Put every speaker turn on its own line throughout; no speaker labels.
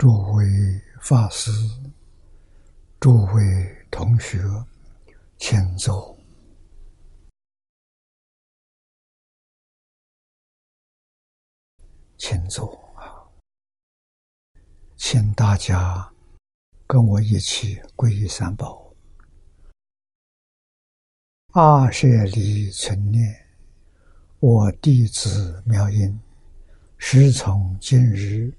诸位法师、诸位同学，请坐，请坐啊！请大家跟我一起皈依三宝。阿舍离存念，我弟子妙音，时从今日。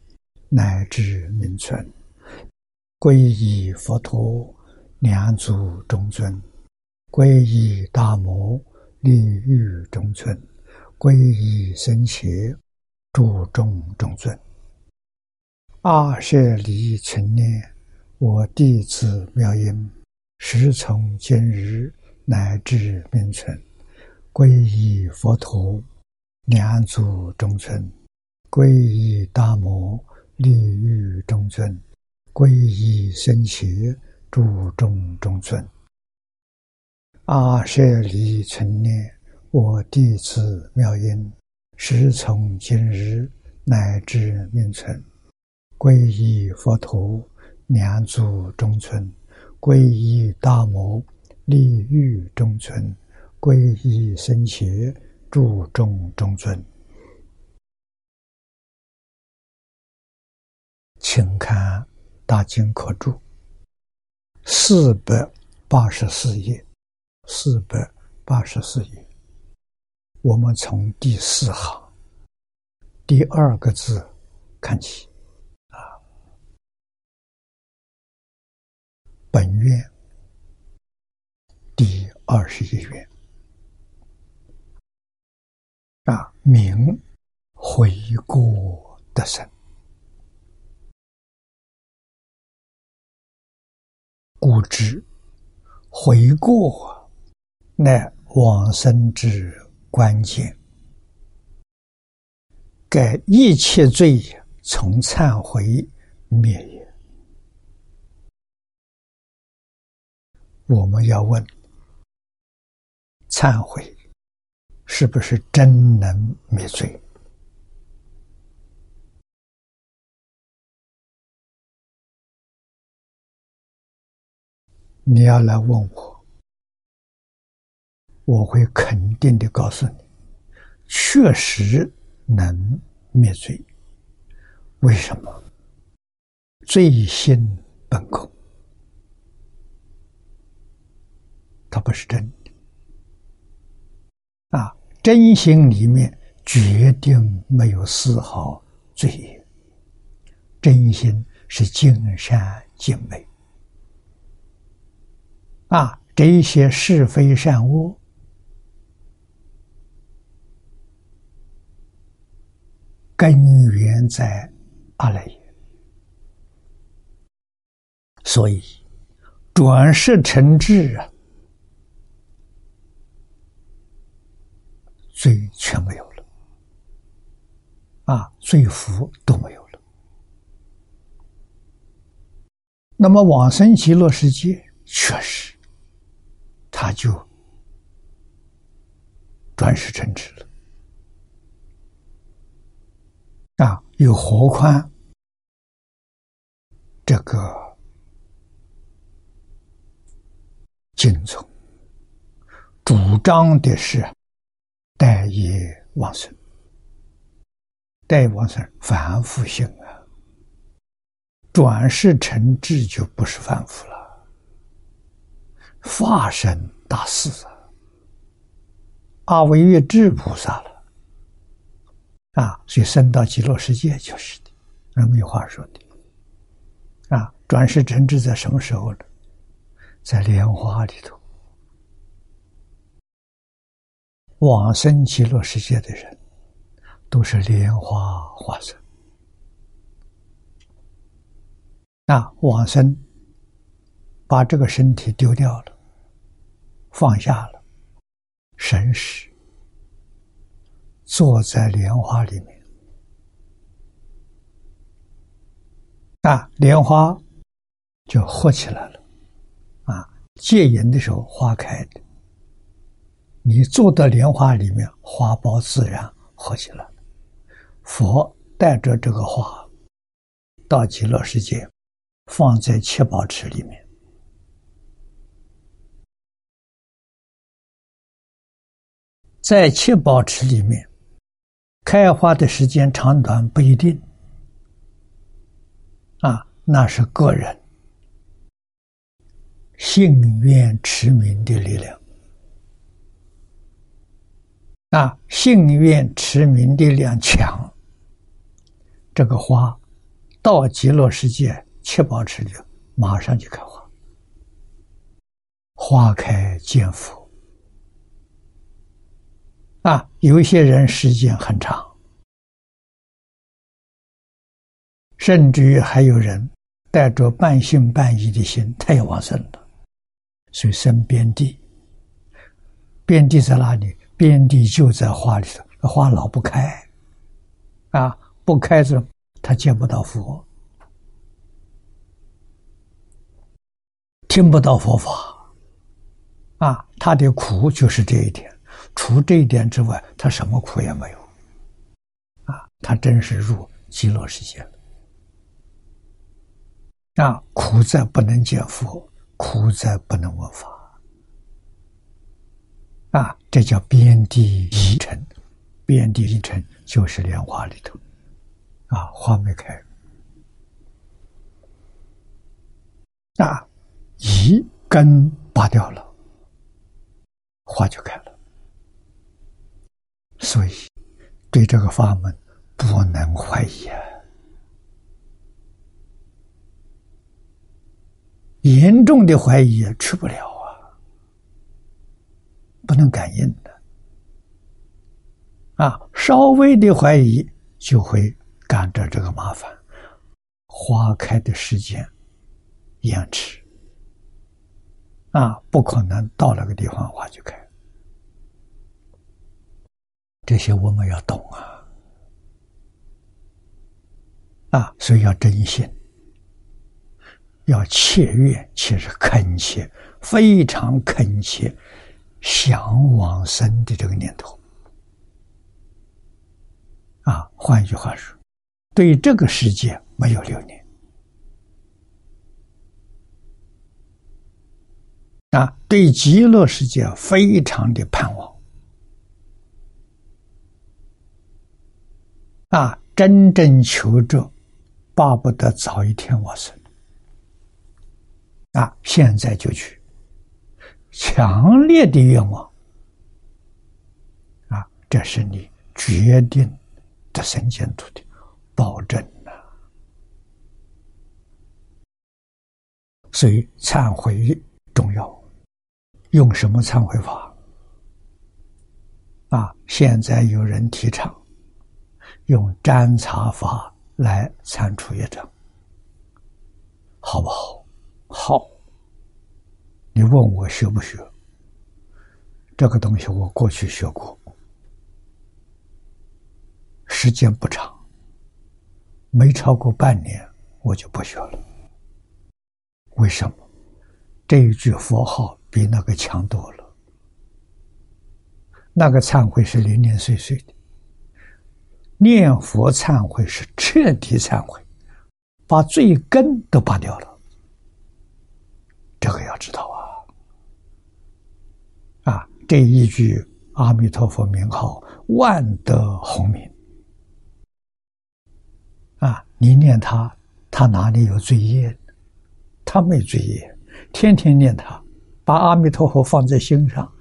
乃至名存，皈依佛陀，两足中尊；皈依大摩，利欲中尊；皈依僧伽，诸众中尊。阿舍离存念，我弟子妙音，时从今日乃至名存，皈依佛陀，两足中尊；皈依大摩。利欲中尊，皈依僧伽，诸众中尊。阿舍离存念，我弟子妙音，时从今日乃至命存，皈依佛陀，两足中尊；皈依大摩，利欲中尊；皈依僧伽，诸众中尊。请看《大经科注》四百八十四页，四百八十四页。我们从第四行。第二个字看起，啊，本院第二十一愿，啊，名回过的生。故知悔过乃往生之关键，盖一切罪从忏悔灭也。我们要问：忏悔是不是真能灭罪？你要来问我，我会肯定的告诉你，确实能灭罪。为什么？罪心本空，它不是真的。啊，真心里面决定没有丝毫罪业，真心是尽善尽美。啊，这一些是非善恶，根源在阿赖耶，所以转世成智啊，罪全没有了，啊，罪福都没有了。那么往生极乐世界，确实。他就转世成智了啊！又何况这个经宗主张的是待业往生，待往生凡夫性啊，转世成智就不是凡夫了。化身大事啊！阿惟越智菩萨了啊，所以升到极乐世界就是的，那没有话说的啊。转世成智在什么时候呢？在莲花里头，往生极乐世界的人都是莲花化身啊，往生。把这个身体丢掉了，放下了，神识坐在莲花里面，啊，莲花就活起来了，啊，戒淫的时候花开的，你坐到莲花里面，花苞自然活起来了。佛带着这个花到极乐世界，放在七宝池里面。在七宝池里面，开花的时间长短不一定，啊，那是个人信愿持名的力量，啊，信愿持名力量强，这个花到极乐世界七宝池里，马上就开花，花开见佛。啊，有一些人时间很长，甚至于还有人带着半信半疑的心，太往生了，所以生边地。边地在哪里？边地就在花里头，花老不开，啊，不开着，他见不到佛，听不到佛法，啊，他的苦就是这一点。除这一点之外，他什么苦也没有，啊，他真是入极乐世界了。啊，苦在不能见佛，苦在不能闻法，啊，这叫边地一尘，边地一尘就是莲花里头，啊，花没开，啊，一根拔掉了，花就开了。所以，对这个法门不能怀疑啊！严重的怀疑去不了啊，不能感应的啊！稍微的怀疑就会赶着这个麻烦，花开的时间延迟啊，不可能到那个地方花就开。这些我们要懂啊，啊，所以要真心，要切愿，且是恳切，非常恳切，想往生的这个念头。啊，换一句话说，对这个世界没有留念，啊，对极乐世界非常的盼望。啊，真正求着，巴不得早一天往生。啊，现在就去，强烈的愿望。啊，这是你决定的生前土的保证呐。所以忏悔重要，用什么忏悔法？啊，现在有人提倡。用占察法来参除业障，好不好？好。你问我学不学？这个东西我过去学过，时间不长，没超过半年，我就不学了。为什么？这一句佛号比那个强多了。那个忏悔是零零碎碎的。念佛忏悔是彻底忏悔，把罪根都拔掉了。这个要知道啊！啊，这一句阿弥陀佛名号，万德洪名。啊，你念他，他哪里有罪业？他没罪业，天天念他，把阿弥陀佛放在心上，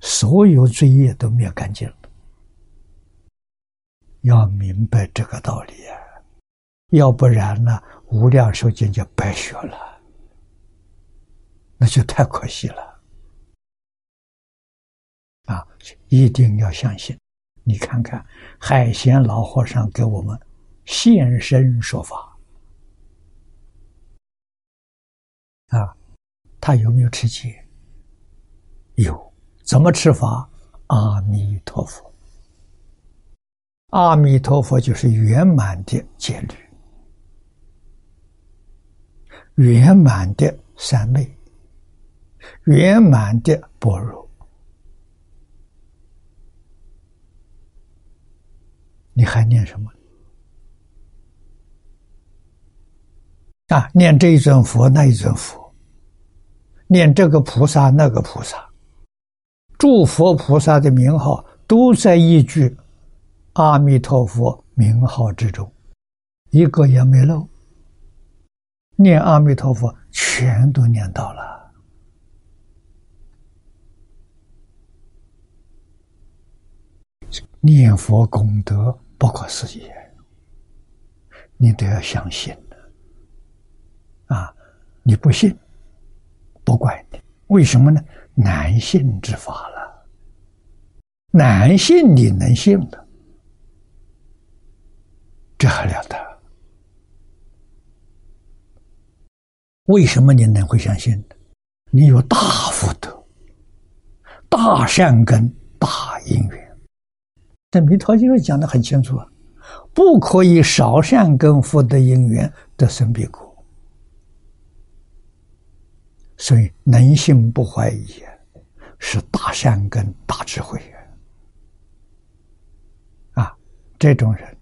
所有罪业都灭干净了。要明白这个道理啊，要不然呢，无量寿经就白学了，那就太可惜了。啊，一定要相信。你看看海贤老和尚给我们现身说法，啊，他有没有吃戒？有，怎么吃法？阿弥陀佛。阿弥陀佛就是圆满的戒律，圆满的三昧，圆满的般若。你还念什么？啊，念这一尊佛，那一尊佛，念这个菩萨，那个菩萨，诸佛菩萨的名号都在一句阿弥陀佛名号之中，一个也没漏。念阿弥陀佛，全都念到了。念佛功德不可思议，你都要相信。啊，你不信，不怪你。为什么呢？难信之法了，难信你能信的，这还了得？为什么你能会相信你有大福德、大善根、大因缘。这《弥陀经》讲的很清楚啊，不可以少善根福德因缘得生彼国。所以，能信不怀疑，是大善根、大智慧啊！这种人，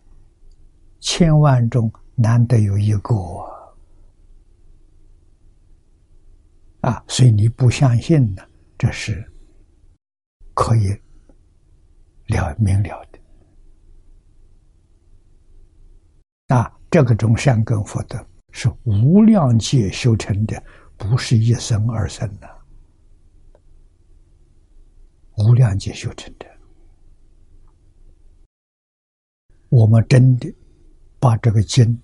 千万中难得有一个啊！所以你不相信呢，这是可以了明了的啊！这个种善根福德是无量劫修成的。不是一生二生的，无量劫修成的。我们真的把这个经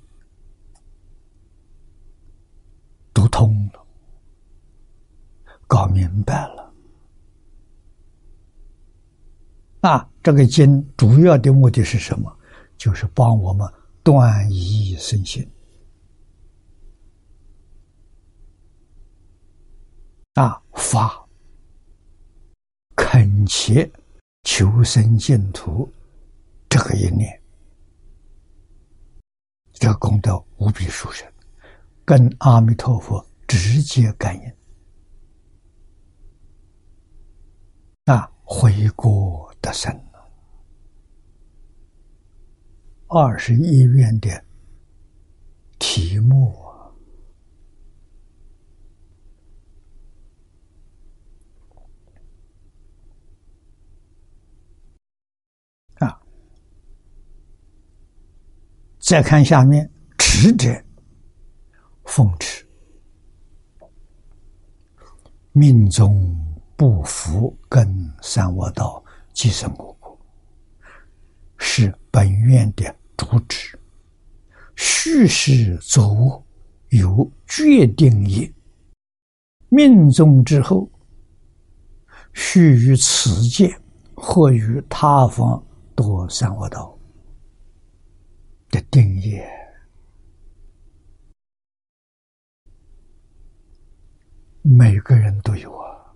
读通了，搞明白了。啊，这个经主要的目的是什么？就是帮我们断疑生信。啊，发恳切求生净土，这个一念，这个功德无比殊胜，跟阿弥陀佛直接感应。那，回国的神二十一愿的题目。再看下面，持者奉持，命中不服跟三恶道，即生无果，是本愿的主旨。虚实作恶有决定业，命中之后，须于此界或于他方堕三恶道。的定义，每个人都有啊！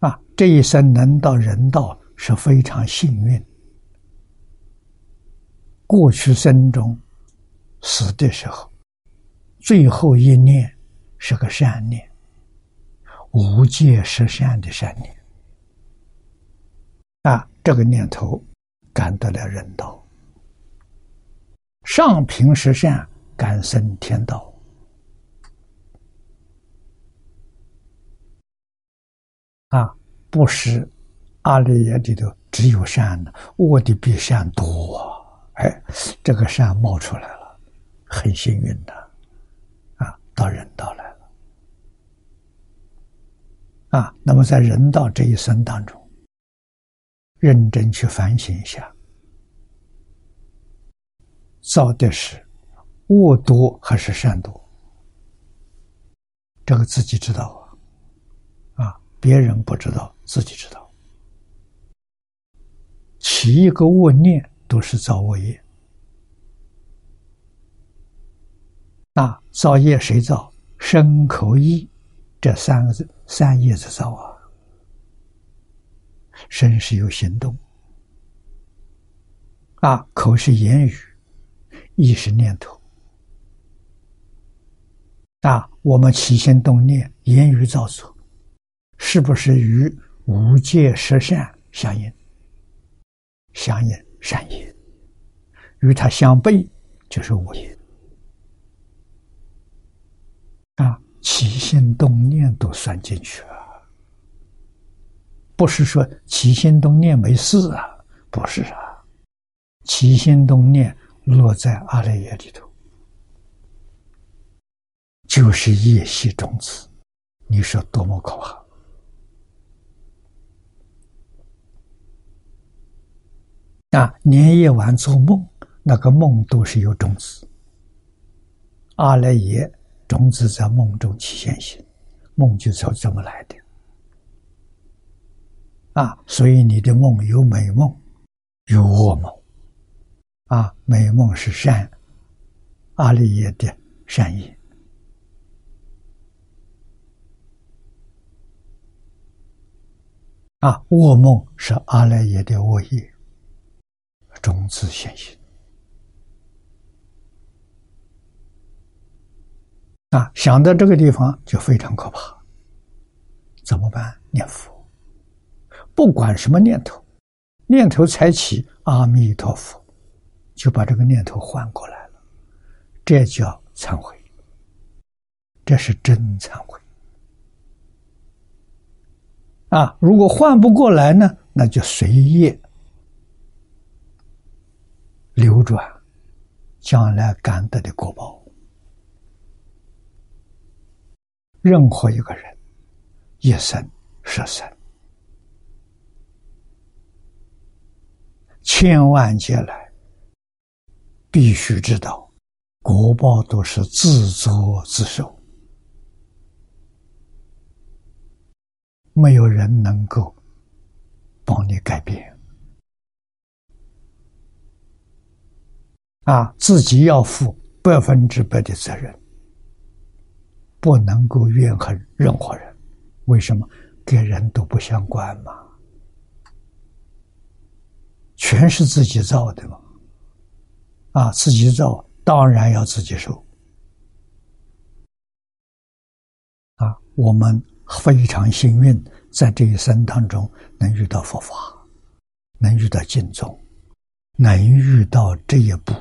啊，这一生能到人道是非常幸运。过去生中死的时候，最后一念是个善念，无戒十善的善念。啊，这个念头。感得了人道，上平十善，感生天道。啊，不是阿赖耶里头只有善的，恶的比善多。哎，这个善冒出来了，很幸运的，啊，到人道来了。啊，那么在人道这一生当中。认真去反省一下，造的是恶多还是善多？这个自己知道啊，啊，别人不知道，自己知道。起一个恶念都是造恶业，那造业谁造？身口意这三个字，三业子造啊。身是有行动，啊，口是言语，意是念头，啊，我们起心动念，言语造作，是不是与无戒十善相应？相应善业，与它相悖，就是我也啊，起心动念都算进去了。不是说起心动念没事啊，不是啊，起心动念落在阿赖耶里头，就是业习种子，你说多么可怕！啊，连夜晚做梦，那个梦都是有种子，阿赖耶种子在梦中起现行，梦就是这么来的。啊，所以你的梦有美梦，有噩梦。啊，美梦是善，阿赖耶的善意；啊，噩梦是阿赖耶的恶业，种子现行。啊，想到这个地方就非常可怕，怎么办？念佛。不管什么念头，念头才起，阿弥陀佛，就把这个念头换过来了，这叫忏悔，这是真忏悔。啊，如果换不过来呢，那就随业流转，将来感得的果报。任何一个人，一生十生。千万劫来，必须知道，果报都是自作自受，没有人能够帮你改变。啊，自己要负百分之百的责任，不能够怨恨任何人。为什么？跟人都不相关嘛。全是自己造的嘛，啊，自己造当然要自己受，啊，我们非常幸运，在这一生当中能遇到佛法，能遇到净宗，能遇到这一步，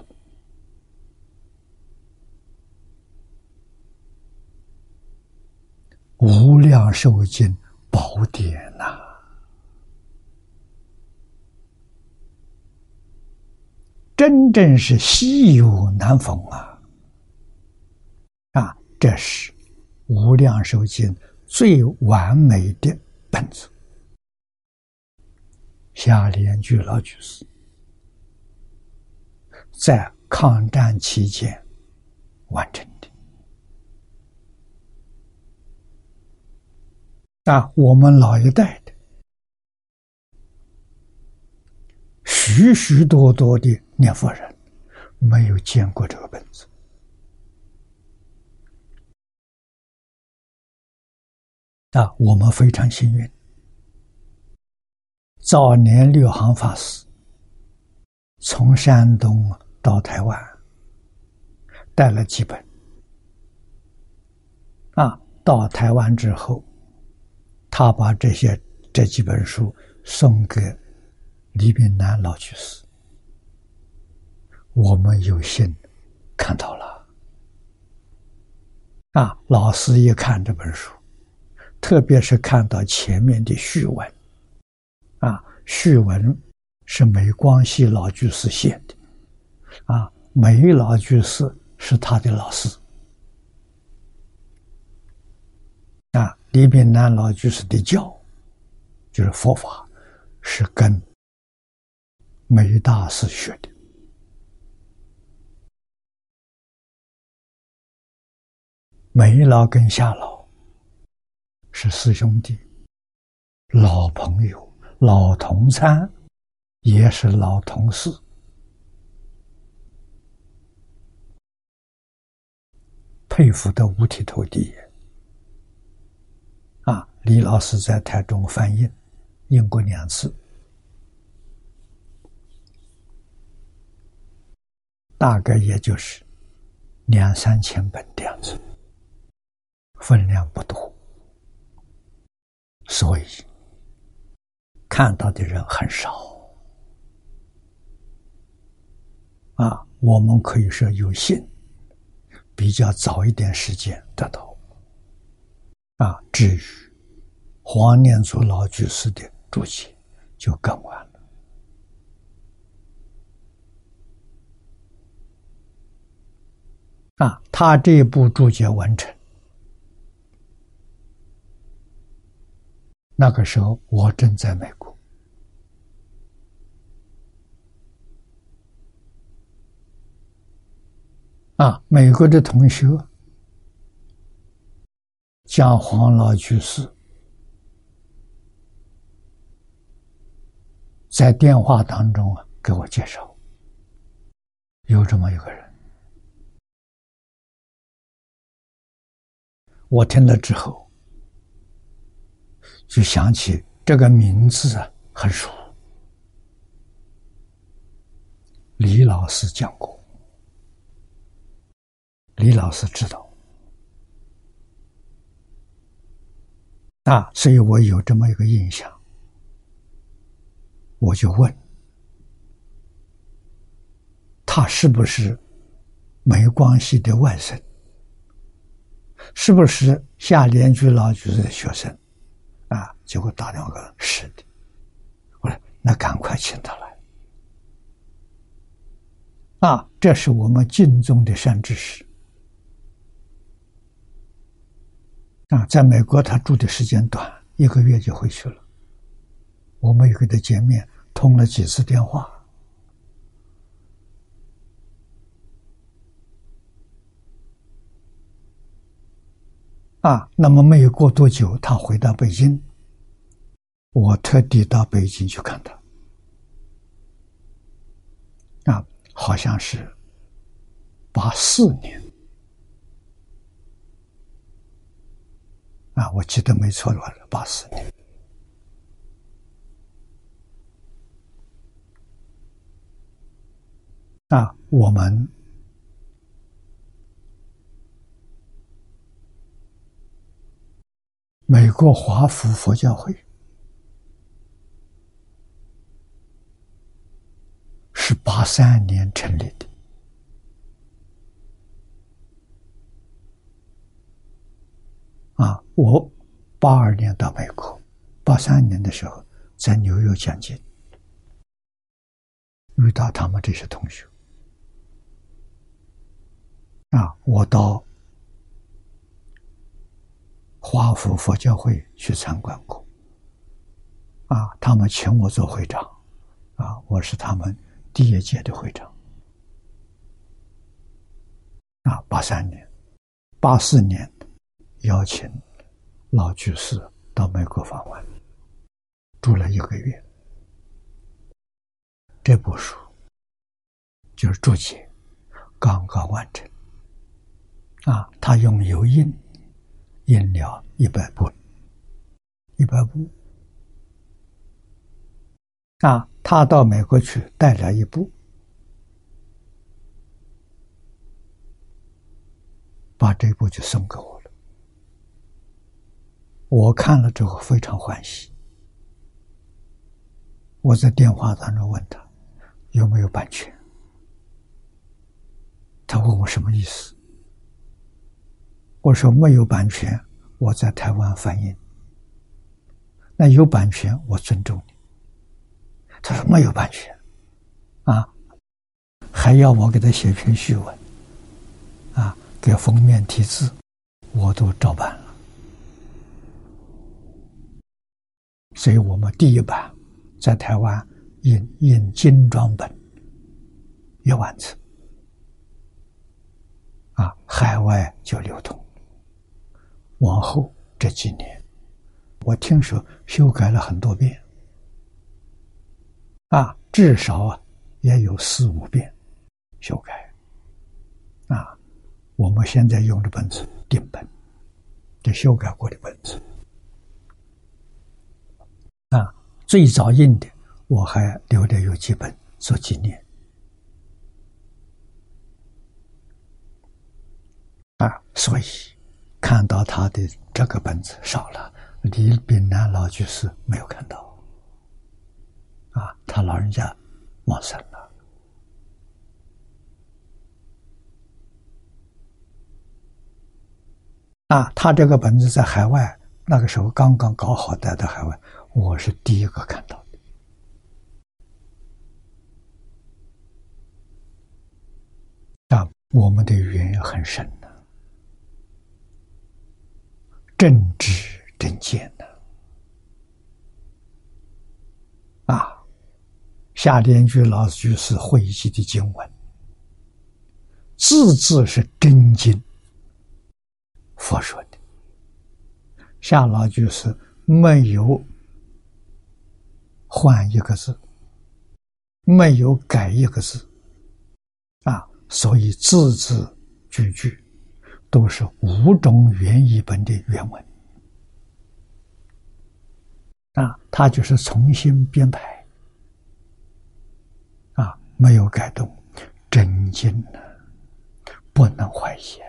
无量寿经宝典呐。真正是稀有难逢啊！啊，这是《无量寿经》最完美的本子，下联句老居士在抗战期间完成的。啊，我们老一代的。许许多多的念佛人没有见过这个本子啊，我们非常幸运。早年六行法师从山东到台湾带了几本啊，到台湾之后，他把这些这几本书送给。李炳南老居士，我们有幸看到了啊！老师一看这本书，特别是看到前面的序文，啊，序文是梅光熙老居士写的，啊，梅老居士是他的老师，啊，李炳南老居士的教就是佛法，是跟。梅大师学的，梅老跟夏老是师兄弟、老朋友、老同餐，也是老同事，佩服的五体投地。啊，李老师在台中翻译，印过两次。大概也就是两三千本的样子，分量不多，所以看到的人很少。啊，我们可以说有幸比较早一点时间得到。啊，至于黄念祖老居士的注解，就更晚了。啊，他这部注解完成，那个时候我正在美国。啊，美国的同学讲黄老居士在电话当中啊给我介绍，有这么一个人。我听了之后，就想起这个名字啊，很熟。李老师讲过，李老师知道，啊，所以我有这么一个印象，我就问他是不是没关系的外甥。是不是夏联居老居的学生？结果打两个是的。我说那赶快请他来。啊，这是我们敬重的善知识。啊，在美国他住的时间短，一个月就回去了。我们又跟他见面，通了几次电话。啊，那么没有过多久，他回到北京，我特地到北京去看他。啊，好像是八四年，啊，我记得没错的话，八四年。啊，我们。美国华府佛教会是八三年成立的，啊，我八二年到美国，八三年的时候在纽约讲经，遇到他们这些同学，啊，我到。华府佛教会去参观过，啊，他们请我做会长，啊，我是他们第一届的会长，啊，八三年、八四年邀请老居士到美国访问，住了一个月。这部书就是注解，刚刚完成，啊，他用油印。印了一百部，一百部。啊，他到美国去带了一部，把这部就送给我了。我看了之后非常欢喜。我在电话当中问他有没有版权，他问我什么意思。我说没有版权，我在台湾翻译。那有版权，我尊重。他说没有版权，啊，还要我给他写篇序文，啊，给封面题字，我都照办了。所以我们第一版在台湾印印精装本一万册，啊，海外就流通。往后这几年，我听说修改了很多遍，啊，至少啊也有四五遍修改，啊，我们现在用的本子定本，这修改过的本子，啊，最早印的我还留着有几本做纪念，啊，所以。看到他的这个本子少了，李炳南老居士没有看到，啊，他老人家往生了。啊，他这个本子在海外，那个时候刚刚搞好带到海外，我是第一个看到的。啊我们的缘很深呢，正直正见。夏莲居老居士汇集的经文，字字是真经。佛说的，夏老居士没有换一个字，没有改一个字，啊，所以字字句句都是五种原译本的原文，啊，他就是重新编排，没有改动，真经呢，不能怀疑。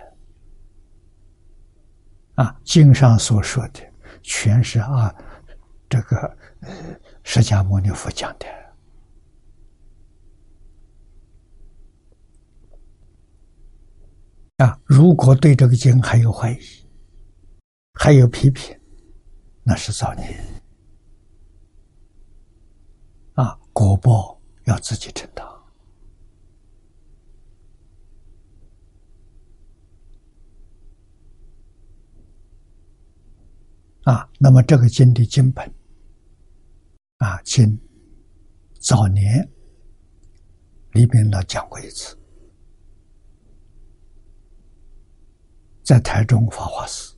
啊，经上所说的全是啊，这个释迦牟尼佛讲的啊。如果对这个经还有怀疑，还有批评，那是造孽啊，果报要自己承担。啊，那么这个经的经本，啊，经早年李炳老讲过一次，在台中法华寺，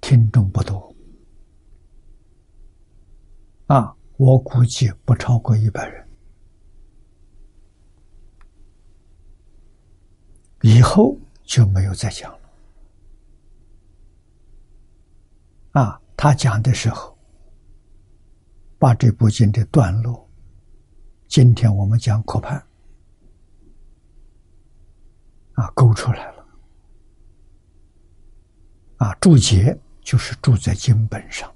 听众不多，啊，我估计不超过一百人，以后就没有再讲了。啊，他讲的时候，把这部经的段落，今天我们讲课判，啊，勾出来了。啊，注解就是注在经本上，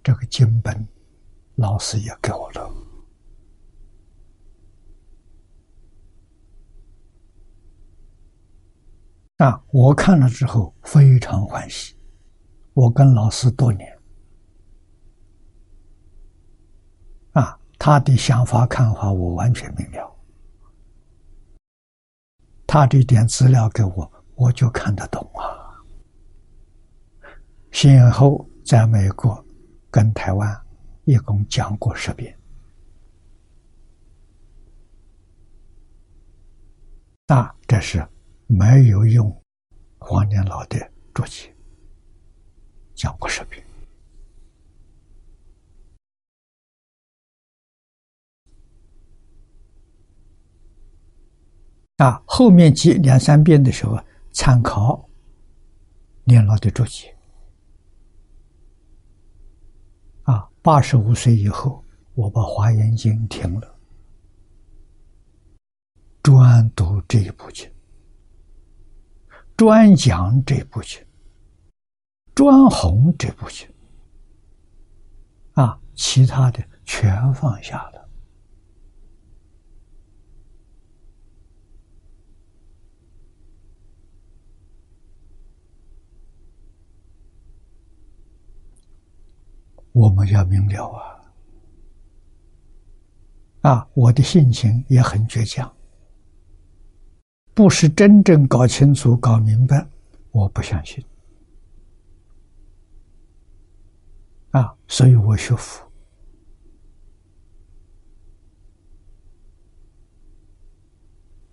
这个经本，老师也给我了。啊，我看了之后非常欢喜。我跟老师多年，啊，他的想法看法我完全明了，他这点资料给我，我就看得懂啊。先后在美国跟台湾一共讲过十遍，那这是没有用黄年老的注解。讲过视频啊，后面几两三遍的时候，参考年老的注解啊。八十五岁以后，我把《华严经》停了，专读这一部经，专讲这部经。专红这部戏啊，其他的全放下了。我们要明了啊！啊，我的性情也很倔强，不是真正搞清楚、搞明白，我不相信。啊，所以我学佛，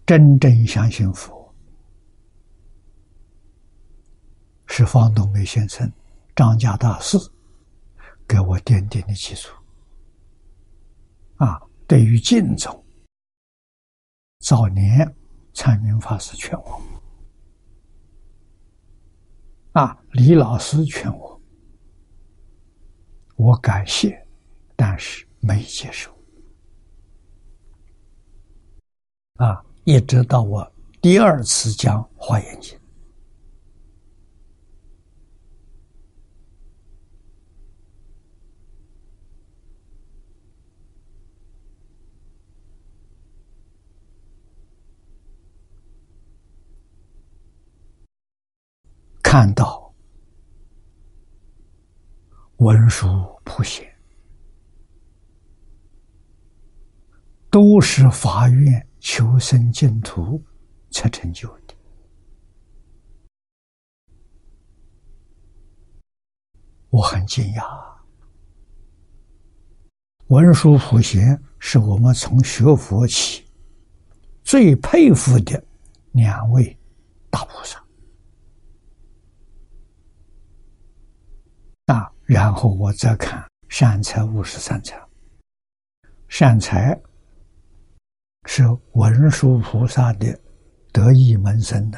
真正相信佛，是方东梅先生、张家大师给我奠定的基础。啊，对于净宗，早年参明法师劝我，啊，李老师劝我。我感谢，但是没接受。啊，一直到我第二次讲《华严经》，看到文殊普贤，都是发愿求生净土才成就的。我很惊讶，文殊普贤是我们从学佛起最佩服的两位大菩萨。啊，然后我再看善财五十三财，善财是文殊菩萨的得意门生的，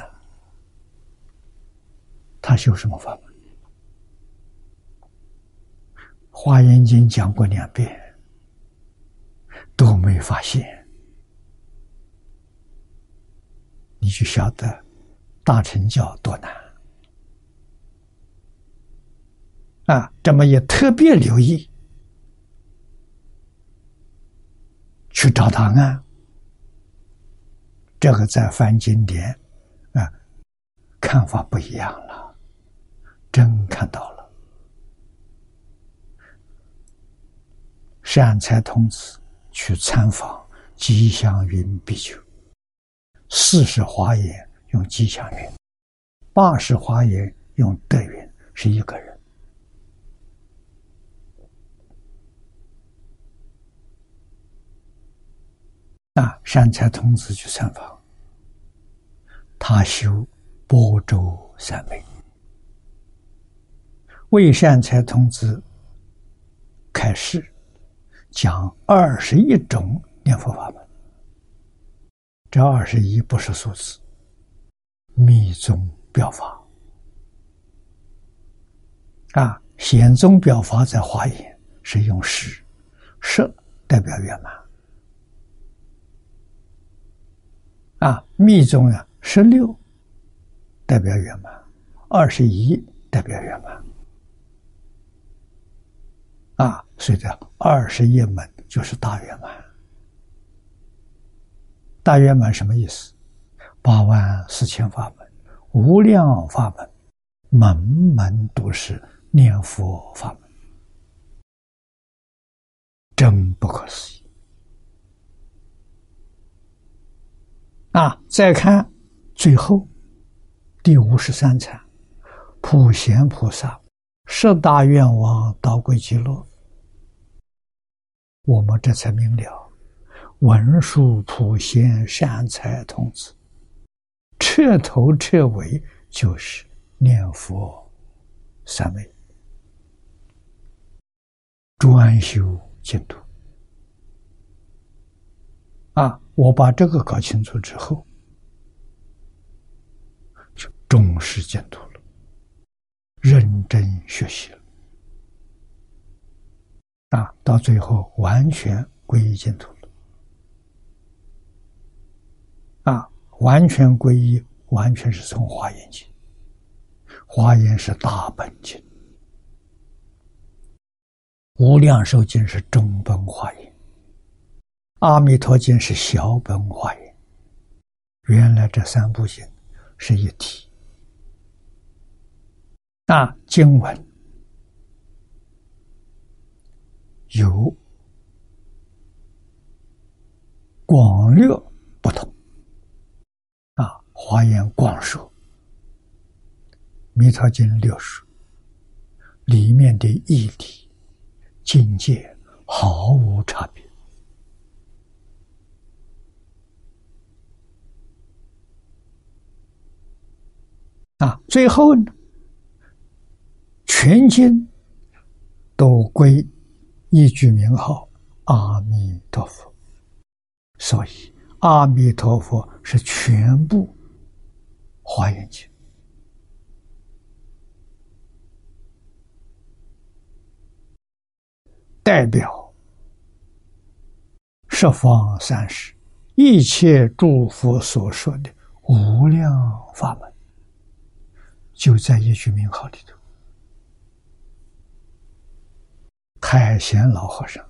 他修什么法门？华严经讲过两遍，都没发现，你就晓得大乘教多难。啊！这么也特别留意去找答案，这个在翻经典啊，看法不一样了，真看到了。善财童子去参访吉祥云比丘，四十华严用吉祥云，八十华严用德云，是一个人。啊，善财童子去参访，他修波州三昧，为善财童子开示。讲二十一种念佛法门，这二十一不是数字，密宗表法。啊，显宗表法在华严是用十，十代表圆满。啊，密宗呀十六代表圆满，二十一代表圆满。啊，所以叫二十一门就是大圆满。大圆满什么意思？八万四千法门，无量法门，门门都是念佛法门，真不可思议。啊，再看最后第五十三层，普贤菩萨十大愿望导归极乐。我们这才明了，文殊普贤善财童子，彻头彻尾就是念佛三昧，专修净土。啊，我把这个搞清楚之后，就重视净土了，认真学习了。啊，到最后完全皈依净土了。啊，完全皈依，完全是从华严经。华严是大本经，无量寿经是中本华严，阿弥陀经是小本华严。原来这三部经是一体。那经文。有广略不同啊，华严广说，弥陀经略说，里面的义理境界毫无差别啊。最后呢，全经都归。一句名号阿弥陀佛，所以阿弥陀佛是全部华严经，代表十方三世一切诸佛所说的无量法门，就在一句名号里头。太贤老和尚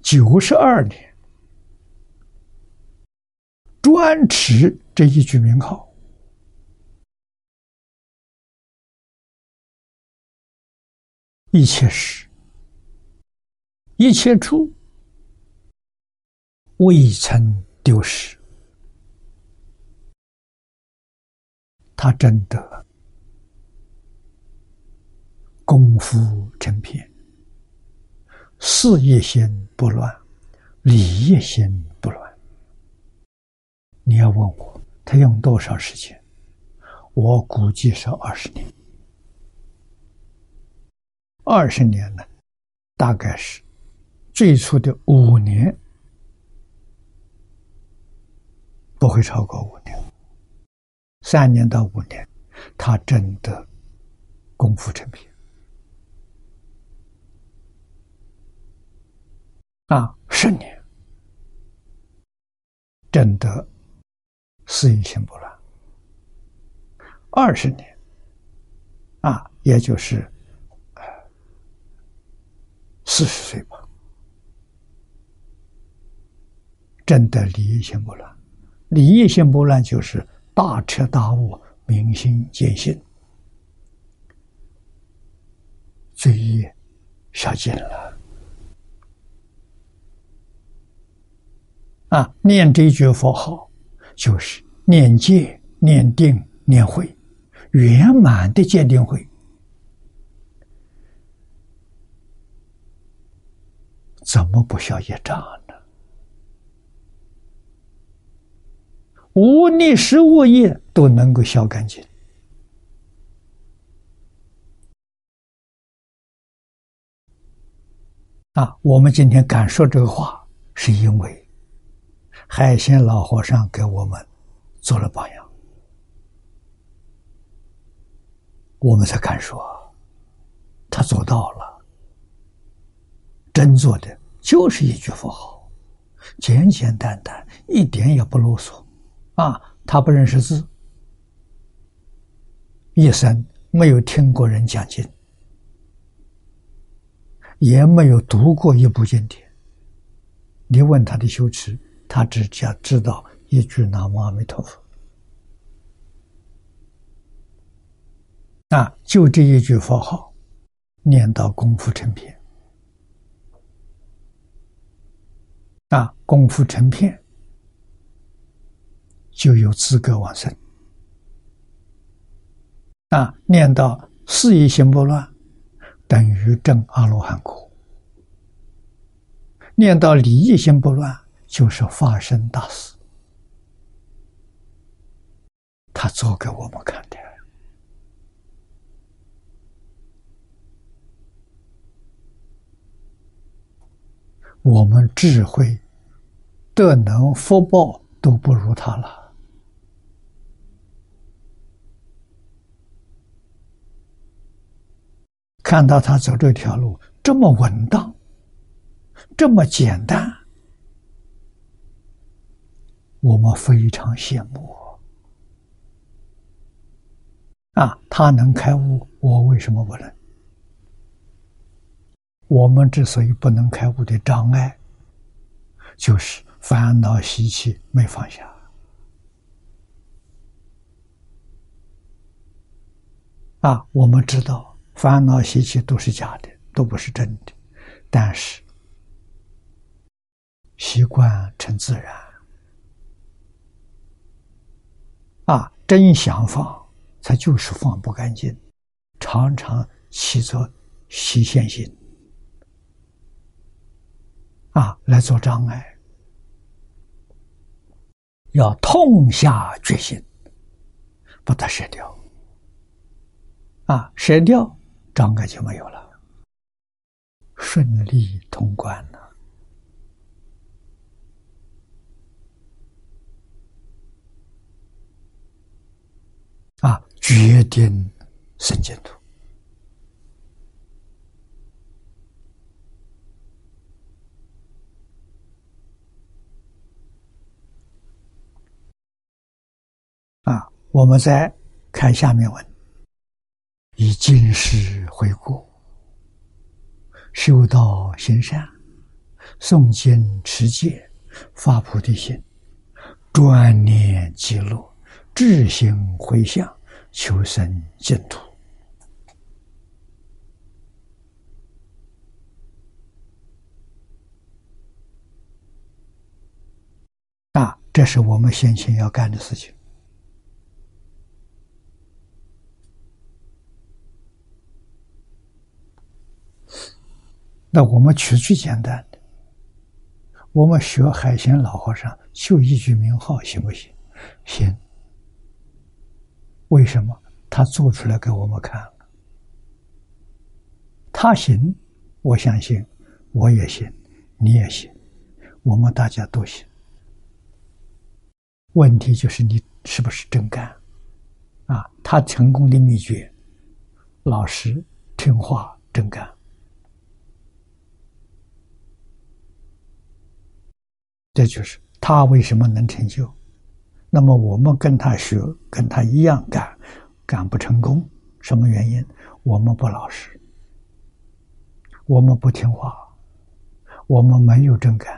九十二年专持这一句名号，一切时，一切处，未曾丢失。他真的功夫成片，事业心不乱，理业心不乱。你要问我，他用多少时间？我估计是二十年。二十年呢，大概是最初的五年，不会超过五年。三年到五年，他真的功夫成片啊！十年，真的适应性不乱。二十年，啊，也就是四十岁吧，真的理业性不乱。理业性不乱就是。大彻大悟，明心见性，罪业下尽了。啊，念这一句佛号，就是念戒、念定、念慧，圆满的戒定慧，怎么不消业障？无逆食物业都能够消干净啊！我们今天敢说这个话，是因为海鲜老和尚给我们做了榜样，我们才敢说，他做到了，真做的就是一句佛号，简简单单，一点也不啰嗦。啊，他不认识字，一生没有听过人讲经，也没有读过一部经典。你问他的修持，他只讲知道一句南无阿弥陀佛。啊，就这一句佛号，念到功夫成片。啊，功夫成片。就有资格往生啊！念到四意心不乱，等于证阿罗汉果；念到理意心不乱，就是发生大事。他做给我们看的，我们智慧、德能、福报都不如他了。看到他走这条路这么稳当，这么简单，我们非常羡慕啊！他能开悟，我为什么不能？我们之所以不能开悟的障碍，就是烦恼习气没放下啊！我们知道。烦恼习气都是假的，都不是真的，但是习惯成自然。啊，真想放，它就是放不干净，常常起着习现心啊，来做障碍，要痛下决心把它舍掉。啊，舍掉。障碍就没有了，顺利通关了。啊，决定生净土。啊，我们再看下面文。以今世回顾，修道行善，诵经持戒，发菩提心，专念极乐，至心回向，求生净土。啊，这是我们先前要干的事情。那我们取最简单的，我们学海鲜老和尚就一句名号行不行？行。为什么？他做出来给我们看了。他行，我相信，我也行，你也行，我们大家都行。问题就是你是不是真干？啊，他成功的秘诀：老实、听话、真干。这就是他为什么能成就。那么我们跟他学，跟他一样干，干不成功，什么原因？我们不老实，我们不听话，我们没有真干，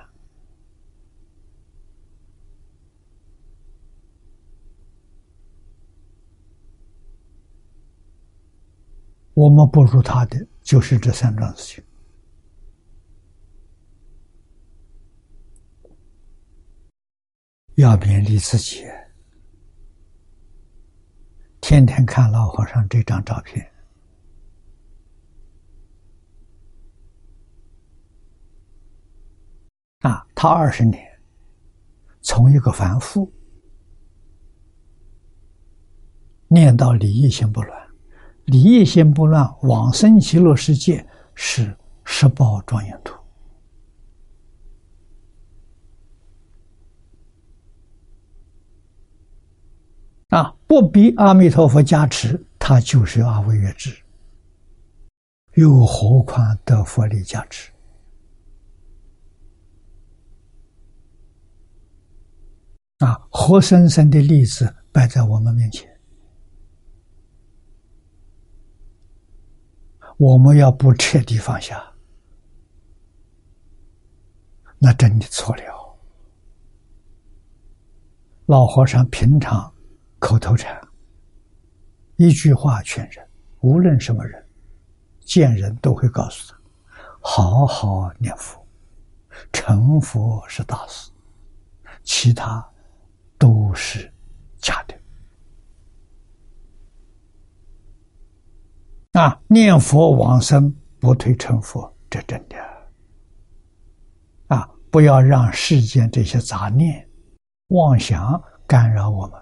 我们不如他的就是这三桩事情。要勉励自己，天天看老和尚这张照片啊！他二十年从一个凡夫念到礼义心不乱，礼义心不乱，往生极乐世界是十报庄严图。啊！不比阿弥陀佛加持，他就是阿惟越智。又何况得佛力加持？啊！活生生的例子摆在我们面前，我们要不彻底放下，那真的错了。老和尚平常。口头禅，一句话劝人，无论什么人，见人都会告诉他：好好念佛，成佛是大事，其他都是假的。啊，念佛往生不退成佛，这真的。啊，不要让世间这些杂念、妄想干扰我们。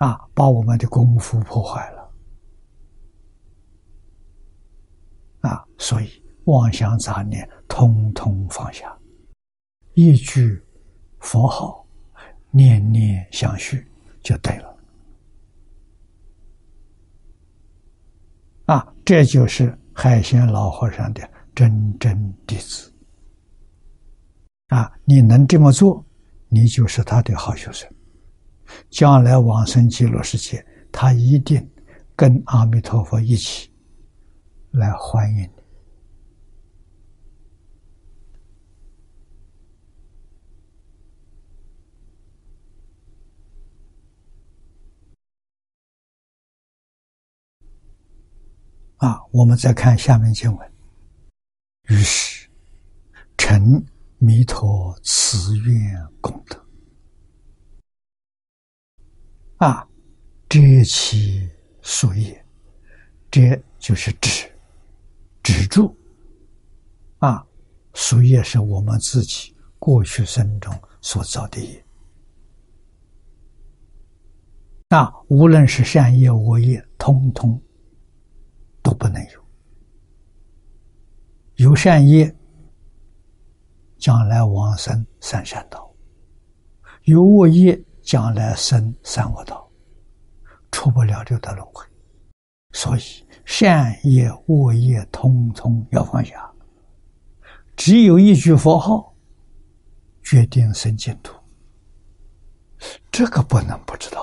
啊，把我们的功夫破坏了，啊，所以妄想杂念通通放下，一句佛号，念念相续就对了。啊，这就是海鲜老和尚的真真弟子。啊，你能这么做，你就是他的好学生。将来往生极乐世界，他一定跟阿弥陀佛一起来欢迎你啊！我们再看下面经文，于是成弥陀慈愿功德。啊，遮其所业，遮就是止，止住。啊，所业是我们自己过去生中所造的业。啊，无论是善业恶业，通通都不能有。有善业，将来往生三善道；有恶业。将来生三恶道，出不了六道轮回，所以善业恶业通通要放下。只有一句佛号，决定生净土。这个不能不知道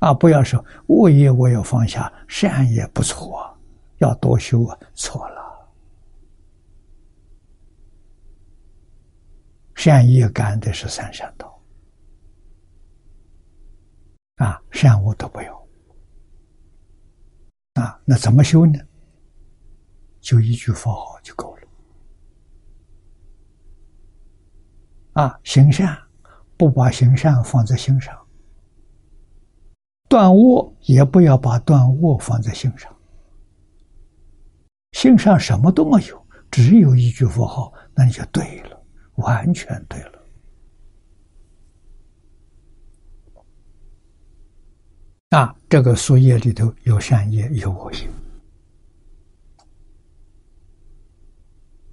啊！啊，不要说恶业我要放下，善业不错，要多修啊，错了。善业干的是三善道。啊，善恶都不要。啊，那怎么修呢？就一句佛号就够了。啊，行善不把行善放在心上，断恶也不要把断恶放在心上。心上什么都没有，只有一句佛号，那你就对了，完全对了。啊，这个树叶里头有善业，有恶业。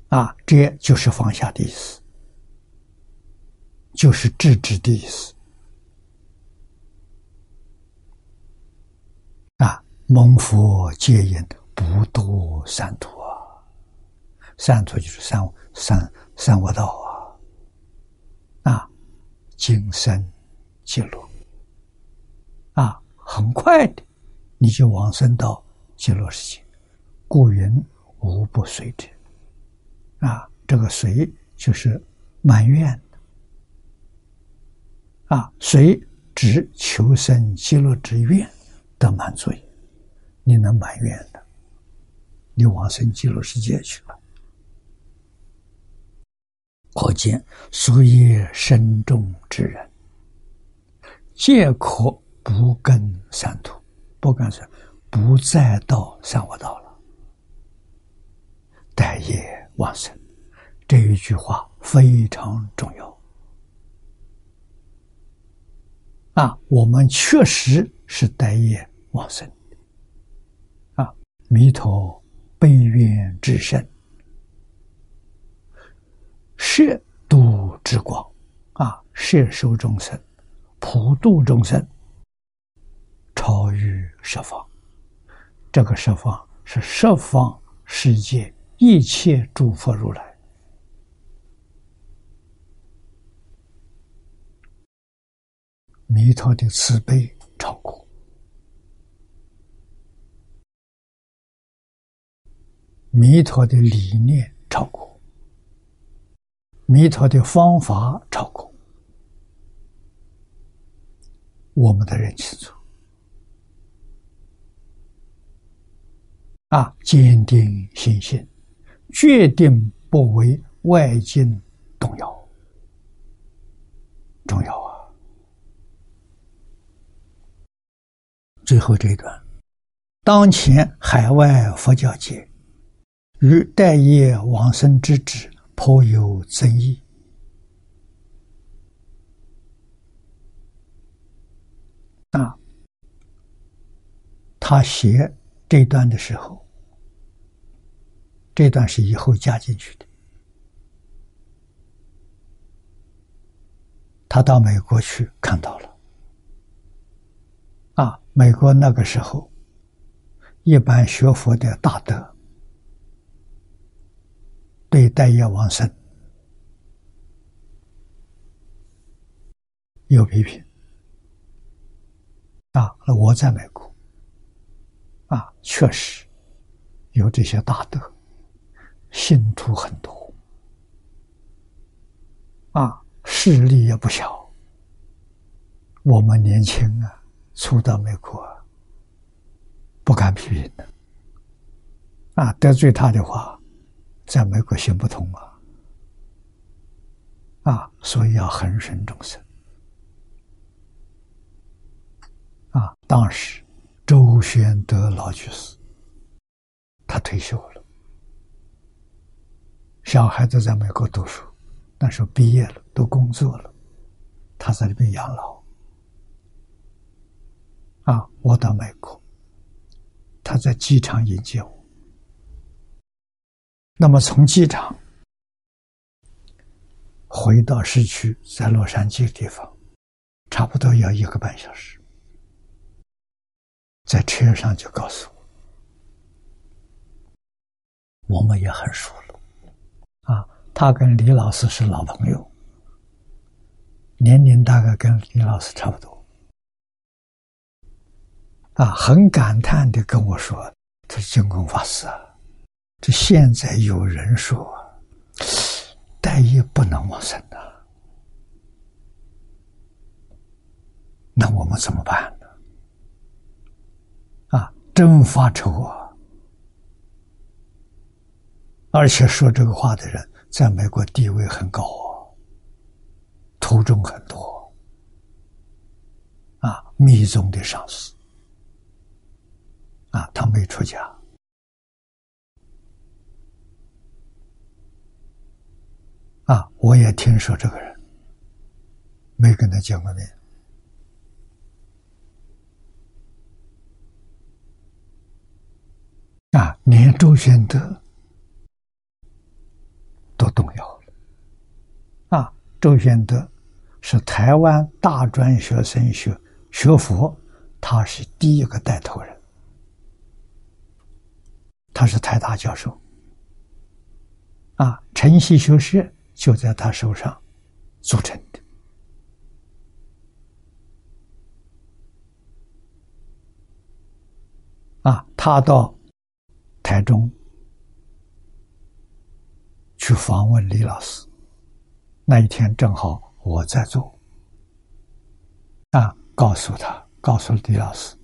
啊，这就是放下的意思，就是制止的意思。啊，蒙佛戒引，不堕三途啊！三途就是三三三恶道啊！啊，今生极乐，很快的，你就往生到极乐世界。故云无不随之。啊，这个随就是满愿啊，随只求生极乐之愿的满足，你能满愿的，你往生极乐世界去了。可见所业深重之人，皆可不跟三途，不跟是不再到三恶道了，待业。往生这一句话非常重要啊！我们确实是待业往生啊！弥陀悲愿至深，摄度之广啊！摄受众生，普度众生，超于十方。这个十方是十方世界。一切诸佛如来，弥陀的慈悲超过，弥陀的理念超过，弥陀的方法超过，我们的人清楚啊，坚定信心。决定不为外境动摇，重要啊！最后这一段，当前海外佛教界与待业往生之旨颇有争议。啊，他写这段的时候。这段是以后加进去的。他到美国去看到了，啊，美国那个时候，一般学佛的大德对待业王生有批评，啊，那我在美国，啊，确实有这些大德。信徒很多，啊，势力也不小。我们年轻啊，初到美国，不敢批评的，啊，得罪他的话，在美国行不通啊，啊，所以要恒顺众生。啊，当时周宣德老居士，他退休了。小孩子在美国读书，那时候毕业了，都工作了，他在那边养老。啊，我到美国，他在机场迎接我。那么从机场回到市区，在洛杉矶地方，差不多要一个半小时。在车上就告诉我，我们也很熟。了，他跟李老师是老朋友，年龄大概跟李老师差不多。啊，很感叹的跟我说：“他说净空法师啊，这现在有人说，待业不能往生的，那我们怎么办呢？啊，真发愁啊！”而且说这个话的人，在美国地位很高啊！途中很多啊，密宗的上师啊，他没出家啊，我也听说这个人，没跟他见过面啊，连周宣德动摇了啊，周玄德。是台湾大专学生学学佛，他是第一个带头人，他是台大教授，啊，晨曦学社就在他手上组成的，啊，他到台中去访问李老师，那一天正好。我在做，啊，告诉他，告诉李老师，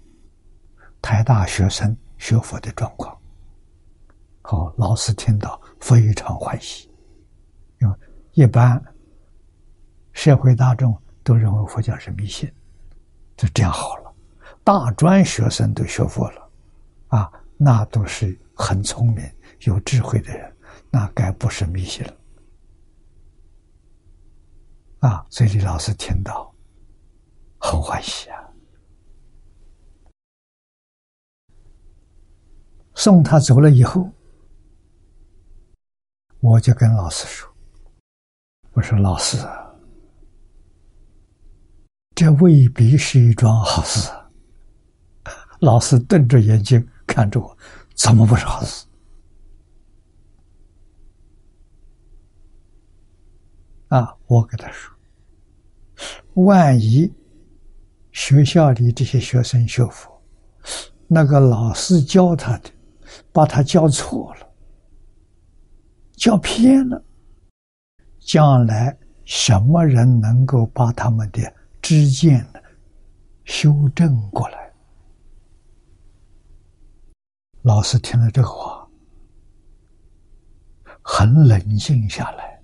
台大学生学佛的状况。好，老师听到非常欢喜，因为一般社会大众都认为佛教是迷信，就这样好了。大专学生都学佛了，啊，那都是很聪明、有智慧的人，那该不是迷信了。啊，所以老师听到很欢喜啊。送他走了以后，我就跟老师说：“我说老师，这未必是一桩好事。”老师瞪着眼睛看着我：“怎么不是好事？”啊，我跟他说。万一学校里这些学生学佛，那个老师教他的，把他教错了，教偏了，将来什么人能够把他们的知见呢修正过来？老师听了这话，很冷静下来。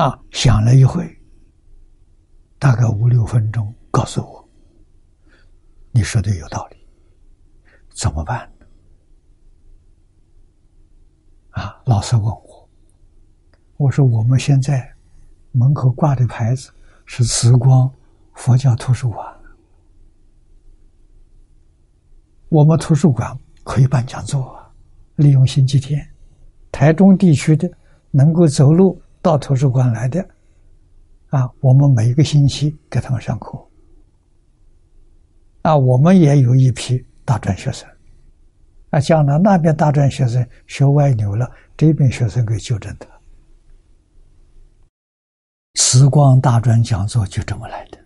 啊，想了一会，大概五六分钟，告诉我：“你说的有道理，怎么办呢？”啊，老师问我，我说：“我们现在门口挂的牌子是慈光佛教图书馆，我们图书馆可以办讲座啊，利用星期天，台中地区的能够走路。”到图书馆来的，啊，我们每一个星期给他们上课，啊，我们也有一批大专学生，啊，将来那边大专学生学歪扭了，这边学生给纠正他。慈光大专讲座就这么来的，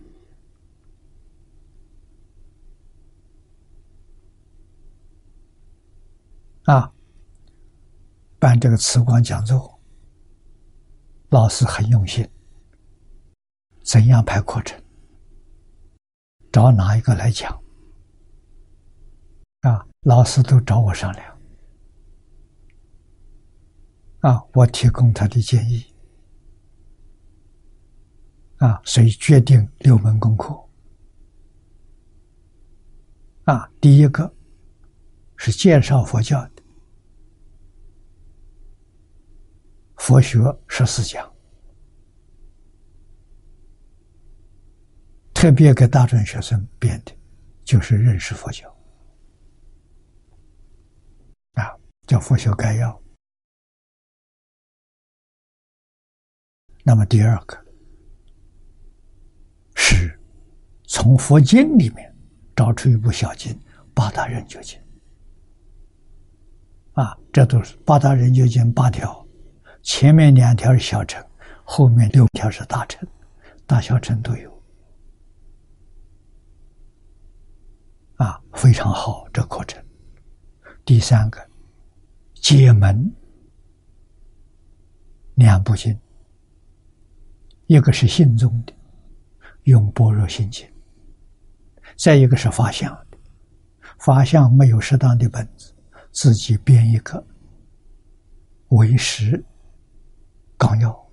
啊，办这个慈光讲座。老师很用心，怎样排课程？找哪一个来讲？啊，老师都找我商量。啊，我提供他的建议。啊，所以决定六门功课。啊，第一个是介绍佛教佛学十四讲，特别给大专学生编的，就是认识佛教啊，叫佛学概要。那么第二个是从佛经里面找出一部小经《八大人觉经》啊，这都是八大人觉经八条。前面两条是小乘，后面六条是大乘，大小乘都有。啊，非常好，这课程。第三个，解门两部经，一个是信宗的《用般若心经》，再一个是法相的，法相没有适当的本子，自己编一个为师。纲要。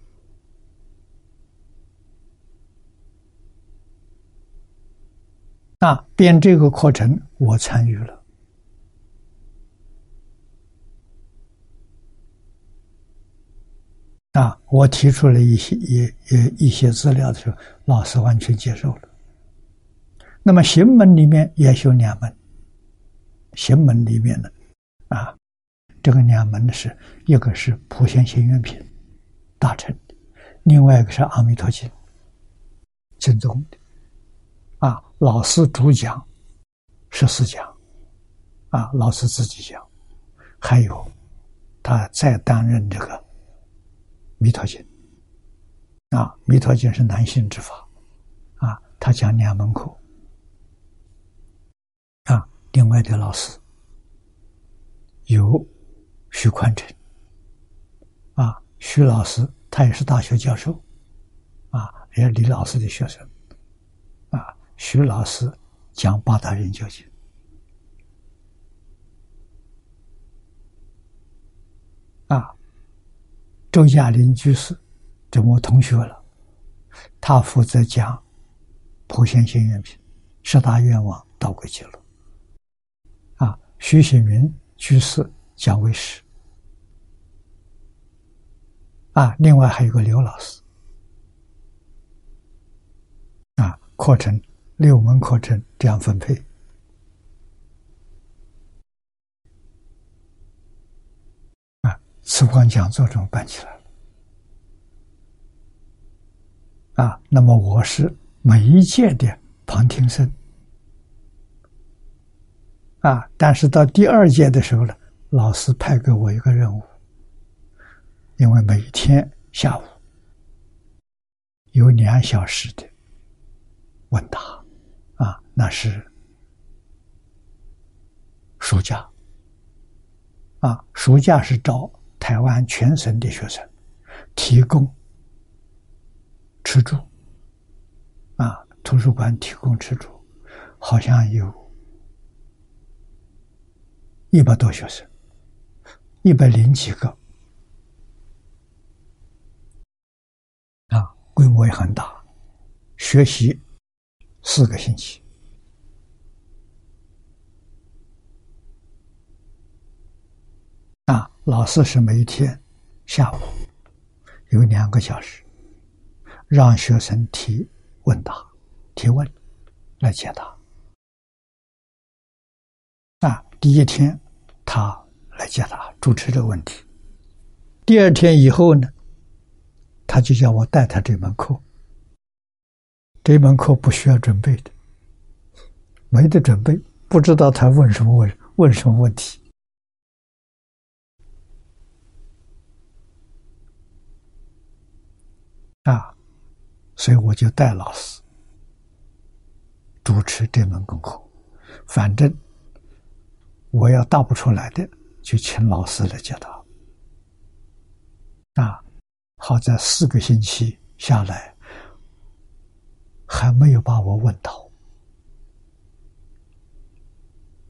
那编这个课程我参与了。啊我提出了一些一一一些资料的时候老师完全接受了。那么行门里面也修两门行门里面的啊这个两门的是一个是普贤行愿品大乘的，另外一个是阿弥陀经正宗的。啊，老师主讲十四讲，啊，老师自己讲，还有他再担任这个。弥陀经啊，弥陀经是男性之法啊，他讲两门课啊。另外的老师有徐宽成，徐老师他也是大学教授啊，也是李老师的学生啊。徐老师讲八大人教经啊。周亚林居士，这我同学了，他负责讲《普贤行愿品》十大愿望到轨记录。啊，徐显明居士讲为师。啊，另外还有个刘老师。啊，课程六门课程这样分配。啊慈光讲座这么办起来了啊！那么我是每一届的旁听生啊，但是到第二届的时候呢，老师派给我一个任务，因为每天下午有两小时的问答啊，那是暑假啊，暑假是招。台湾全省的学生提供吃住啊，图书馆提供吃住，好像有一百多学生，一百零几个啊，规模也很大，学习四个星期。啊，老师是每天下午有两个小时，让学生提问答、提问来解答。啊，第一天他来解答主持这个问题，第二天以后呢，他就叫我带他这门课。这门课不需要准备的，没得准备，不知道他问什么问问什么问题。啊，所以我就带老师主持这门功课。反正我要答不出来的，就请老师来解答。啊，好在四个星期下来，还没有把我问倒。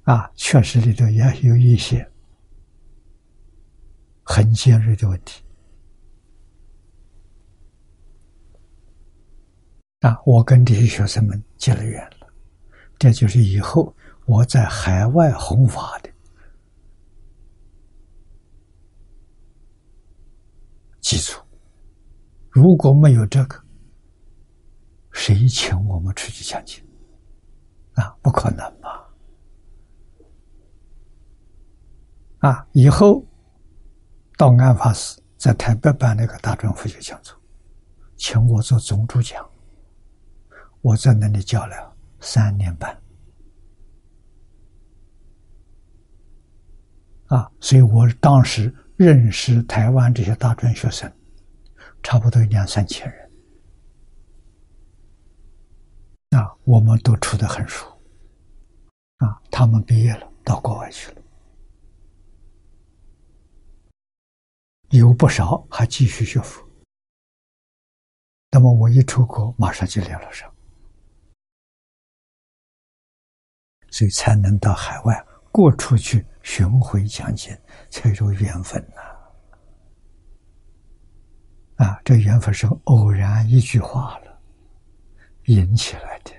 啊，确实里头也有一些很尖锐的问题。啊，我跟这些学生们结了缘了，这就是以后我在海外弘法的基础。如果没有这个，谁请我们出去讲经？啊，不可能嘛！啊，以后到安法寺在台北办那个大专佛学讲座，请我做总主讲。我在那里教了三年半，啊，所以我当时认识台湾这些大专学生，差不多有两三千人，啊，我们都处得很熟，啊，他们毕业了到国外去了，有不少还继续学佛，那么我一出国，马上就联络上。所以才能到海外过出去巡回讲解，才有缘分呐！啊这缘分是偶然一句话了引起来的。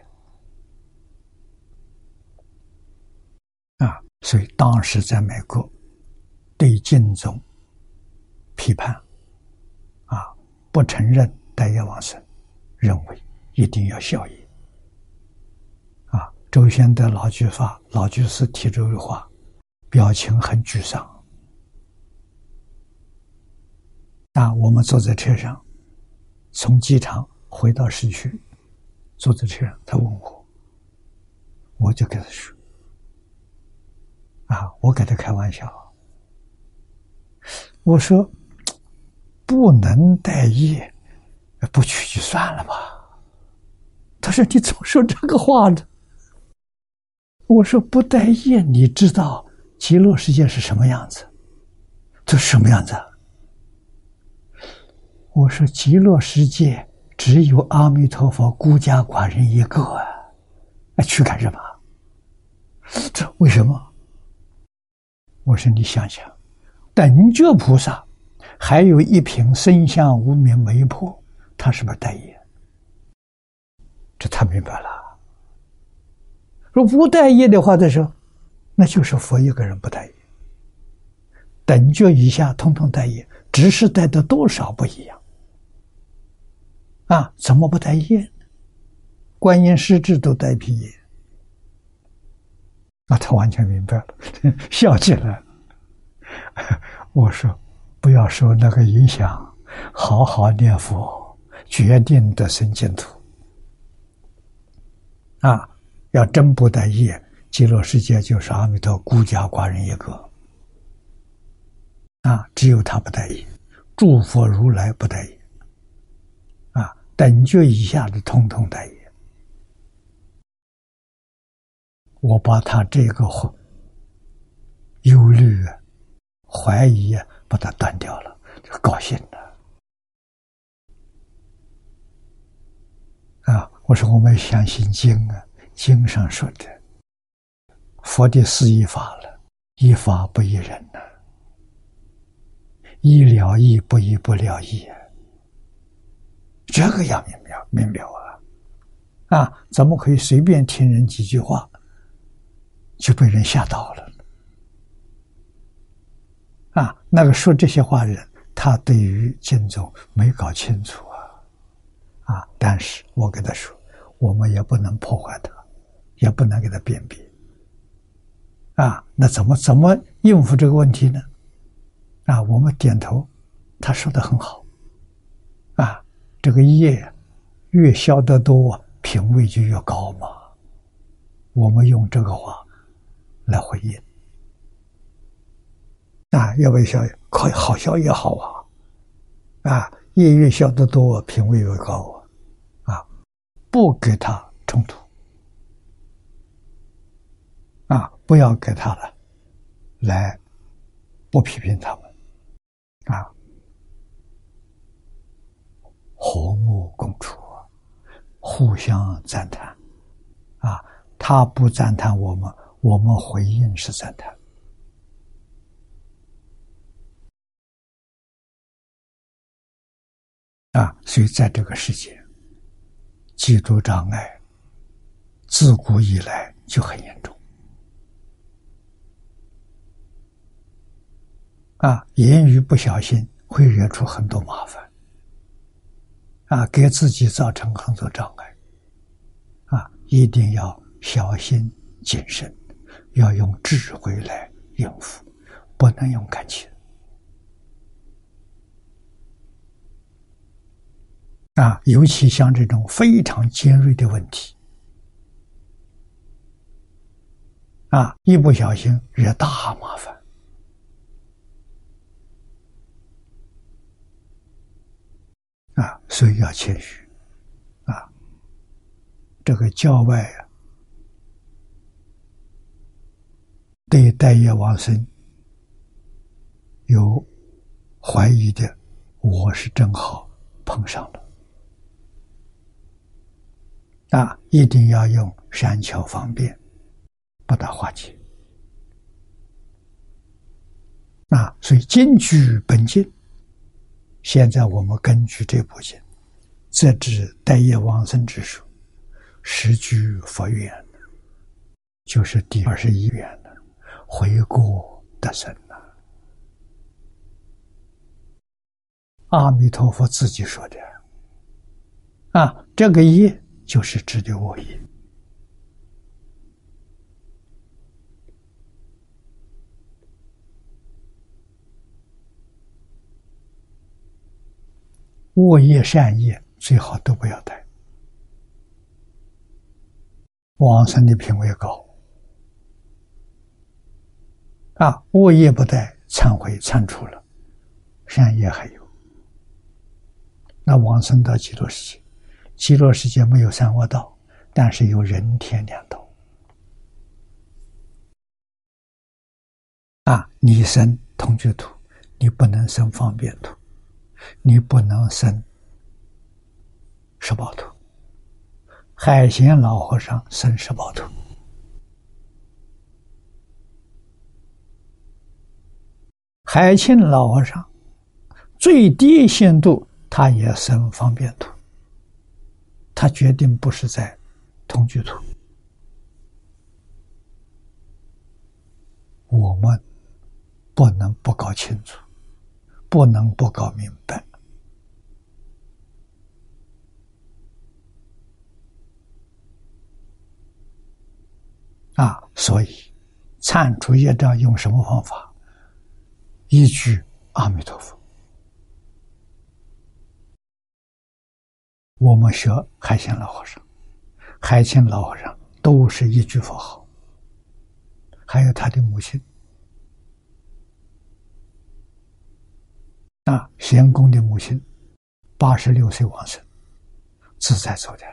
啊所以当时在美国对净宗批判，啊，不承认代业往生，认为一定要效益。啊，周先德老句法老居士提出的话，表情很沮丧。啊，我们坐在车上，从机场回到市区，坐在车上，他问我，我就跟他说。啊！我给他开玩笑，我说不能待业，不去就算了吧。他说：“你怎么说这个话呢？”我说：“不待业，你知道极乐世界是什么样子？这什么样子？”我说：“极乐世界只有阿弥陀佛孤家寡人一个啊，那去干什么？这为什么？”我说：“你想想，等觉菩萨还有一瓶生相无名没破，他是不是待业？这他明白了。说不待业的话，他说那就是佛一个人不待业。等觉以下通通待业，只是待的多少不一样。啊，怎么不待业呢？观音师智都带皮业。”那，他完全明白了，笑起来了。我说：“不要受那个影响，好好念佛，决定得生净土。啊，要真不带业，极乐世界就是阿弥陀孤家寡人一个。啊，只有他不带业，诸佛如来不带业。等觉以下的通通得业。”我把他这个忧虑、啊怀疑啊把它断掉了，就高兴了。啊！我说我们相信经啊，经上说的，佛的是一法了，一法不一人呐，一了义不一不了义啊，这个要明了明了啊！啊，怎么可以随便听人几句话？就被人吓到了，啊！那个说这些话的人，他对于经宗没搞清楚啊，啊！但是我跟他说，我们也不能破坏他，也不能给他辨别，啊！那怎么怎么应付这个问题呢？啊！我们点头，他说的很好，这个业越消得多，品位就越高嘛。我们用这个话。来回应啊，要不要消？可好消也好啊，啊，业越消得多，品位越高啊，啊，不给他冲突，啊，不要给他了，来不批评他，啊，和睦共处，互相赞叹，啊，他不赞叹我们。我们回应是赞叹啊，所以在这个世界，基督障碍自古以来就很严重啊，言语不小心会惹出很多麻烦啊，给自己造成很多障碍啊，一定要小心谨慎。要用智慧来应付，不能用感情啊！尤其像这种非常尖锐的问题啊，一不小心惹大麻烦啊！所以要谦虚啊！这个教外啊。对待业往生有怀疑的，我是正好碰上了，那一定要用善巧方便把它化解。啊所以经据本经，现在我们根据这部经，则知待业往生之术，实居佛愿，就是第二十一愿。回过得生呐。阿弥陀佛自己说的啊，这个业就是指的我业。恶业善业最好都不要带，往生的品位高啊！恶业不带，忏悔忏除了，善业还有，那往生到极乐世界，极乐世界没有三恶道，但是有人天两道啊！你生同居土，你不能生方便土。你不能生。十宝图，海鲜老和尚生十宝图，海清老和尚最低限度他也生方便图，他决定不是在同居图，我们不能不搞清楚。不能不搞明白啊！所以铲除业障用什么方法？一句阿弥陀佛。我们学海鲜老和尚、海清老和尚都是一句佛号，还有他的母亲。啊，贤公的母亲八十六岁往生，自在走的，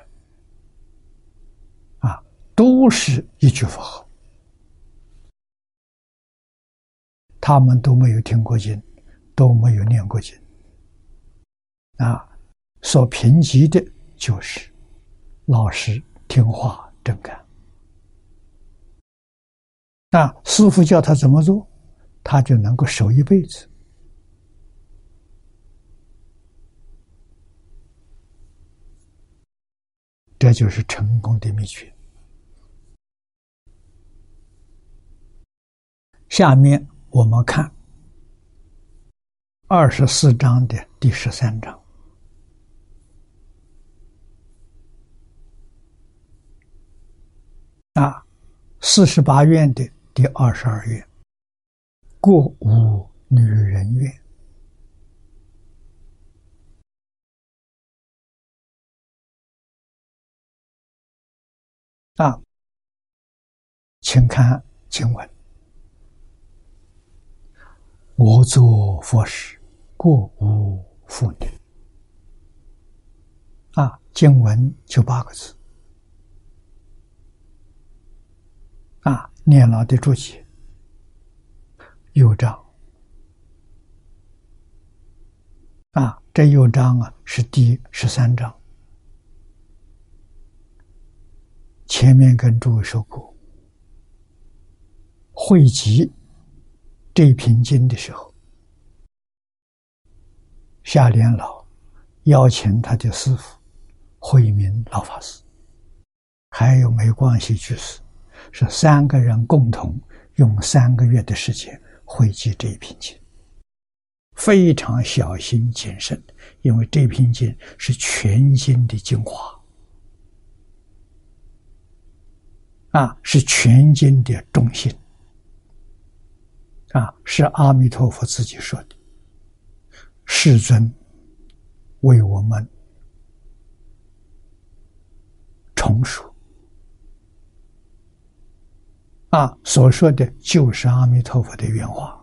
啊，都是一句佛号，他们都没有听过经，都没有念过经，啊，所贫瘠的就是老实听话真干，那，师傅叫他怎么做，他就能够守一辈子。这就是成功的秘诀。下面我们看二十四章的第十三章啊，四十八愿的第二十二愿，过五女人愿。啊，请看经文：我做佛时，过无妇女。啊，经文就八个字。啊，念老的注解，右章。啊，这右章啊是第十三章。前面跟诸位说过，汇集这篇经的时候，夏莲老邀请他的师傅慧明老法师，还有没关系居士，是三个人共同用三个月的时间汇集这一篇经，非常小心谨慎，因为这篇经是全经的精华。啊，是全经的中心。啊，是阿弥陀佛自己说的。世尊为我们重述。啊，所说的就是阿弥陀佛的原话。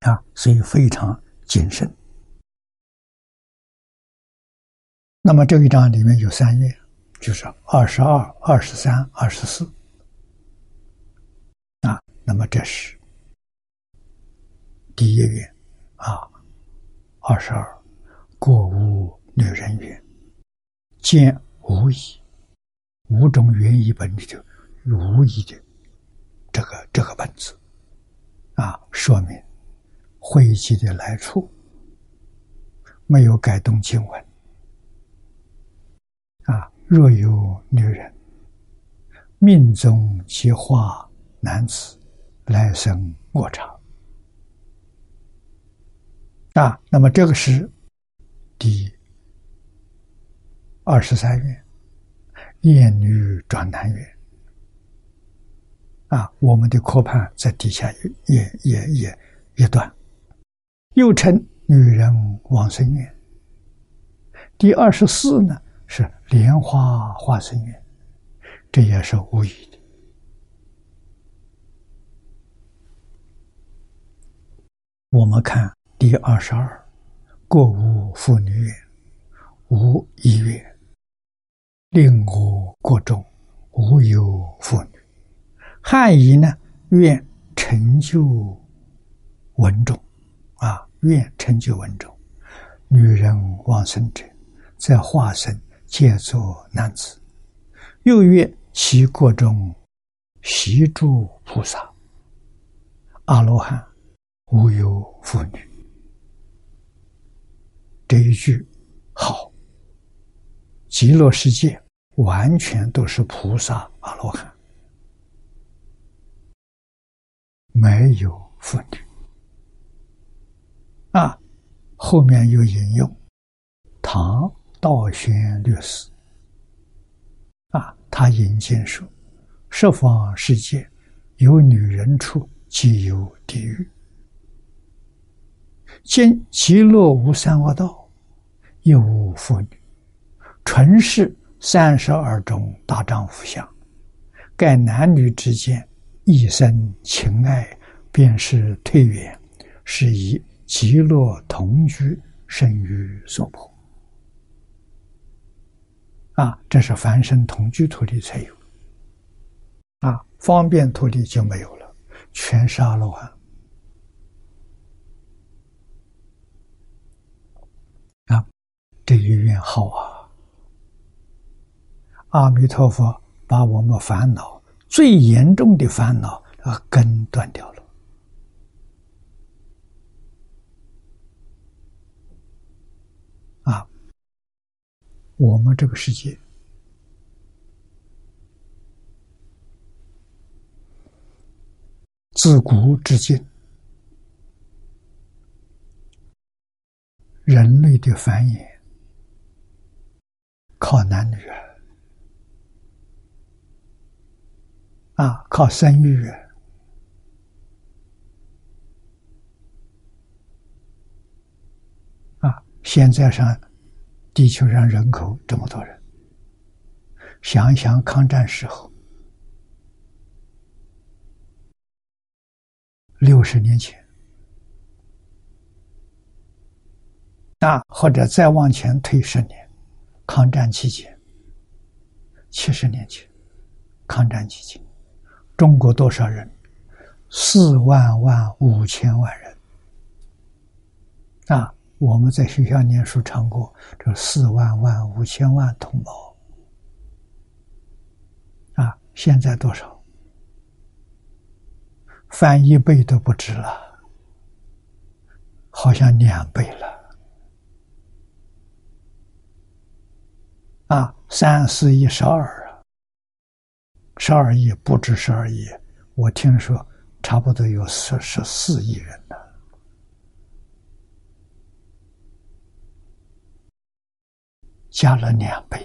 啊，所以非常谨慎。那么这一章里面有三页。就是二十二、二十三、二十四。啊，那么这是第一愿啊，二十二过无女人缘，见无疑，五种原意本里头无疑的这个这个本子。啊，说明会集的来处没有改动经文。若有女人命中即化男子，来生卧场。啊，那么这个是第二十三愿，厌女转男愿。啊，我们的科判在底下也也也也一段，又称女人往生愿。第二十四呢莲花化生愿，这也是无疑的。我们看第二十二，过无妇女愿，无一月，令我国中无有妇女。汉译呢，愿成就文种，啊，愿成就文种。女人往生者，在化身皆作男子。又曰其国中习诸菩萨、阿罗汉，无有妇女。这一句好，极乐世界完全都是菩萨、阿罗汉。没有妇女啊！后面又引用唐道宣律师啊，他引经说：“十方世界有女人处，即有地狱。今极乐无三恶道，亦无妇女，纯是三十二种大丈夫相。盖男女之间。”一生情爱，便是退远，是以极乐同居，生于娑婆。啊，这是凡生同居土地才有，啊，方便土地就没有了，全是阿罗汉。啊，这一愿好啊！阿弥陀佛，把我们烦恼。最严重的烦恼啊，根断掉了啊！我们这个世界自古至今，人类的繁衍靠男女。啊，靠生育啊！现在上地球上人口这么多人，想一想抗战时候，六十年前，啊，或者再往前推十年，抗战期间，七十年前，抗战期间。中国多少人？四万万五千万人啊！我们在学校念书唱过，这四万万五千万同胞啊！现在多少？翻一倍都不止了，好像两倍了啊！三四一十二啊。十二亿不止十二亿，我听说差不多有十十四亿人呢，加了两倍，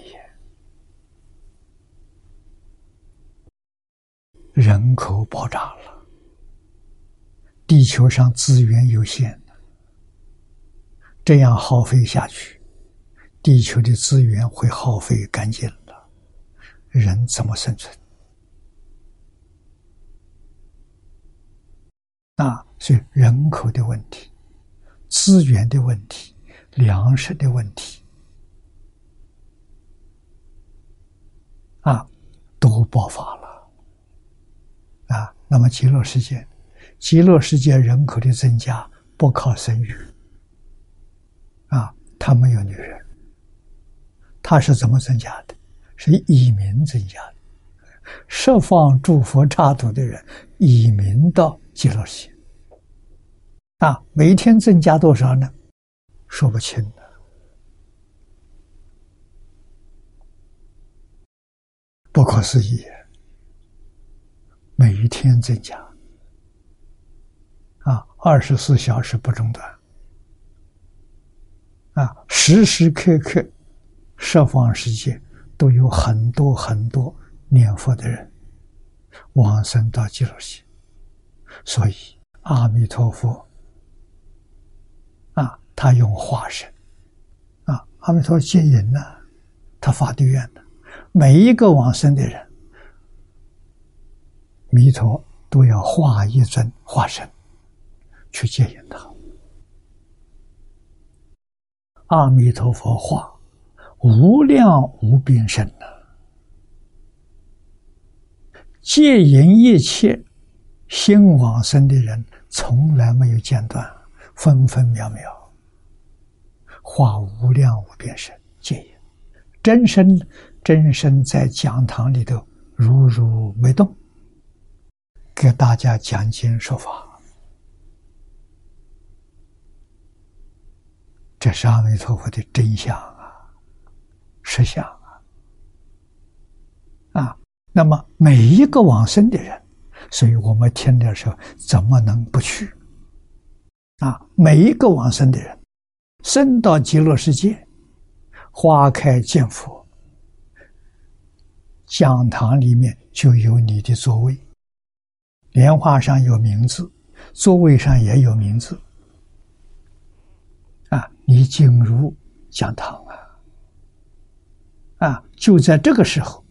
人口爆炸了，地球上资源有限，这样耗费下去，地球的资源会耗费干净了，人怎么生存？啊，是人口的问题、资源的问题、粮食的问题，啊，都爆发了。啊，那么极乐世界，极乐世界人口的增加不靠生育，啊，他没有女人，他是怎么增加的？是以民增加的，十方诸佛刹土的人以民到极乐世界。啊，每天增加多少呢？说不清的，不可思议。每一天增加，啊，二十四小时不中断，啊，时时刻刻，十方世界都有很多很多念佛的人往生到极乐世界，所以阿弥陀佛，啊，他用化身，啊，阿弥陀接引呢，他发的愿呢，每一个往生的人。弥陀都要化一尊化身去接引他。阿弥陀佛化无量无边身呐，接引一切心往生的人，从来没有间断，分分秒秒化无量无边身接引真身，真身在讲堂里头如如没动。给大家讲经说法，这是阿弥陀佛的真相啊，实相啊！啊，那么每一个往生的人，所以我们听的时候怎么能不去？啊，每一个往生的人，生到极乐世界，花开见佛，讲堂里面就有你的座位。莲花上有名字，座位上也有名字。啊，你进入讲堂啊，啊，就在这个时候，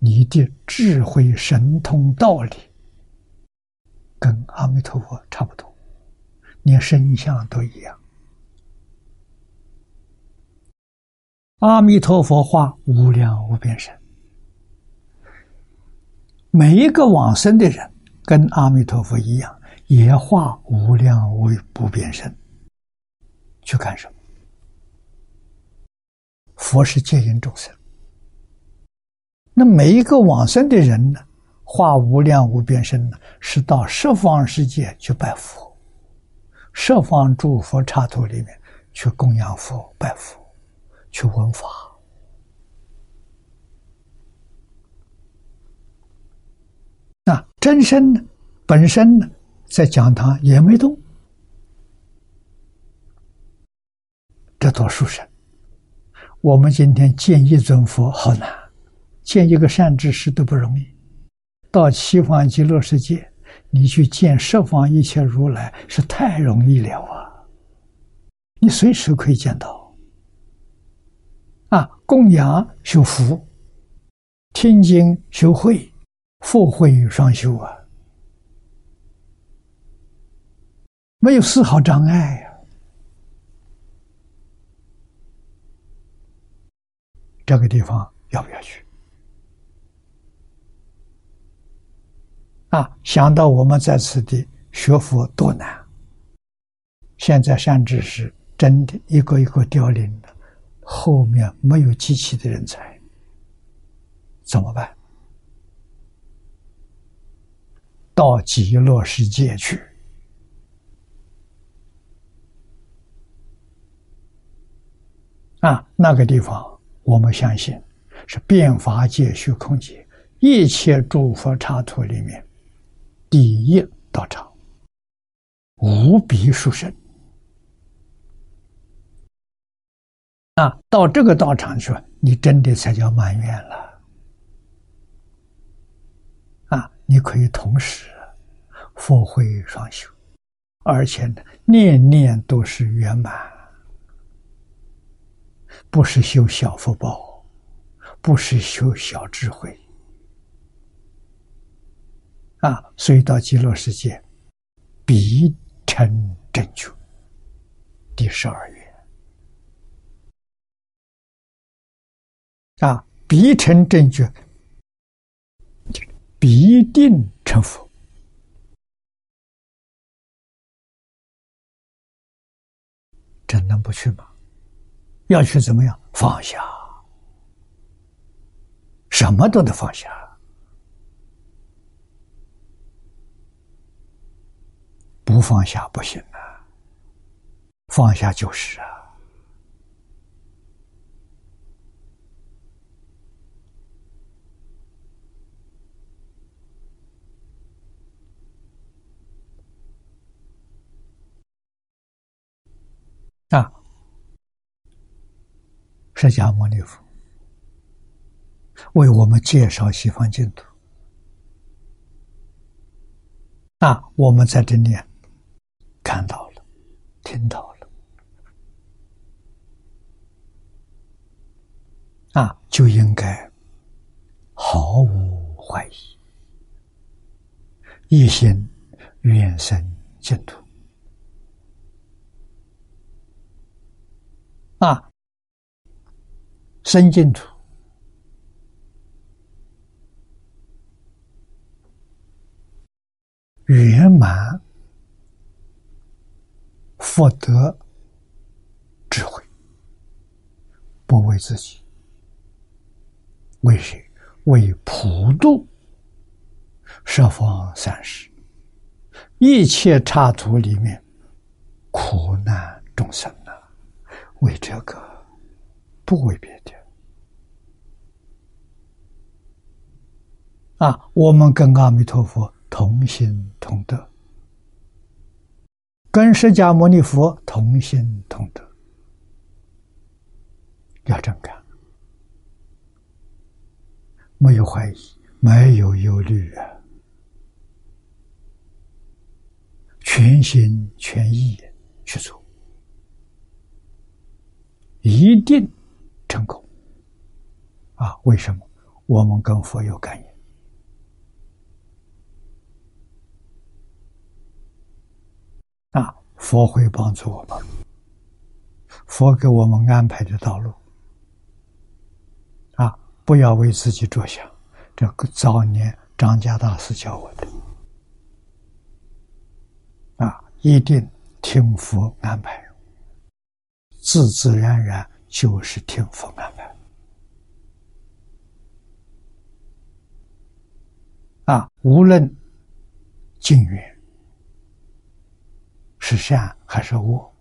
你的智慧、神通、道理，跟阿弥陀佛差不多，连身相都一样。阿弥陀佛化无量无边身，每一个往生的人。跟阿弥陀佛一样，也化无量无不变身，去干什么？佛是接引众生，那每一个往生的人呢，化无量无边身呢，是到十方世界去拜佛，十方诸佛刹土里面去供养佛、拜佛、去闻法。那真身呢？本身呢，在讲堂也没动，这多殊胜！我们今天见一尊佛好难，见一个善知识都不容易。到西方极乐世界，你去见十方一切如来是太容易了啊！你随时可以见到。啊，供养修福，听经修慧。福慧双修啊，没有丝毫障碍呀。这个地方要不要去？啊，想到我们在此地学佛多难，现在善知识真的一个一个凋零了，后面没有机器的人才，怎么办？到极乐世界去啊！那个地方，我们相信是变法界、虚空界一切诸佛刹土里面第一道场，无比殊胜啊！到这个道场去，你真的才叫满愿了。你可以同时佛慧双修，而且呢，念念都是圆满，不是修小福报，不是修小智慧啊！所以到极乐世界，必成正觉。第十二愿啊，必成正觉。必定成佛，真能不去吗？要去怎么样？放下，什么都得放下，不放下不行啊！放下就是啊。释迦牟尼佛为我们介绍西方净土。那，我们在这里看到了，听到了，啊，就应该毫无怀疑，一心愿生净土。啊，生净土。圆满福德智慧，不为自己，为谁？为普度十方三世一切刹土里面苦难众生啊！为这个，不为别的啊！我们跟阿弥陀佛。同心同德，跟释迦牟尼佛同心同德，要这么干，没有怀疑，没有忧虑啊，全心全意去做，一定成功啊！为什么？我们跟佛有感应。啊，佛会帮助我们，佛给我们安排的道路。啊，不要为自己着想，这个早年张家大师教我的。啊，一定听佛安排，自自然然就是听佛安排。啊，无论境缘。是善还是恶，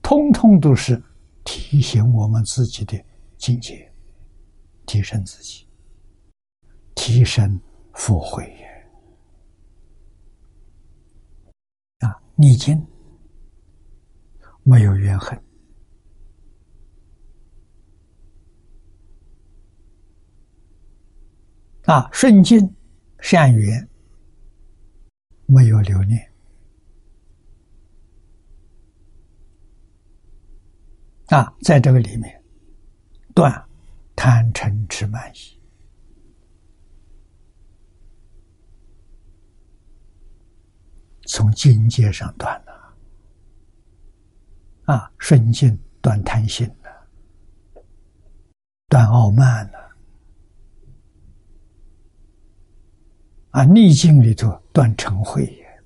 通通都是提醒我们自己的境界，提升自己，提升福慧啊！逆境没有怨恨啊，顺境善缘没有留念。啊，在这个里面，断贪嗔痴慢疑，从境界上断了。啊，顺境断贪心了，断傲慢了。啊，逆境里头断成慧也，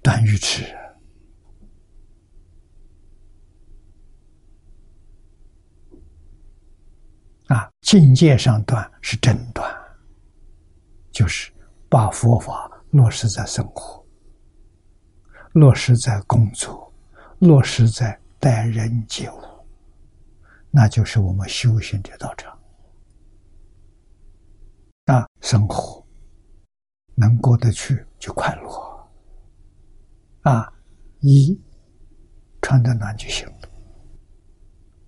断愚痴。啊，境界上断是真断，就是把佛法落实在生活，落实在工作，落实在待人接物，那就是我们修行的道场。啊，生活能过得去就快乐，啊，衣穿得暖就行了，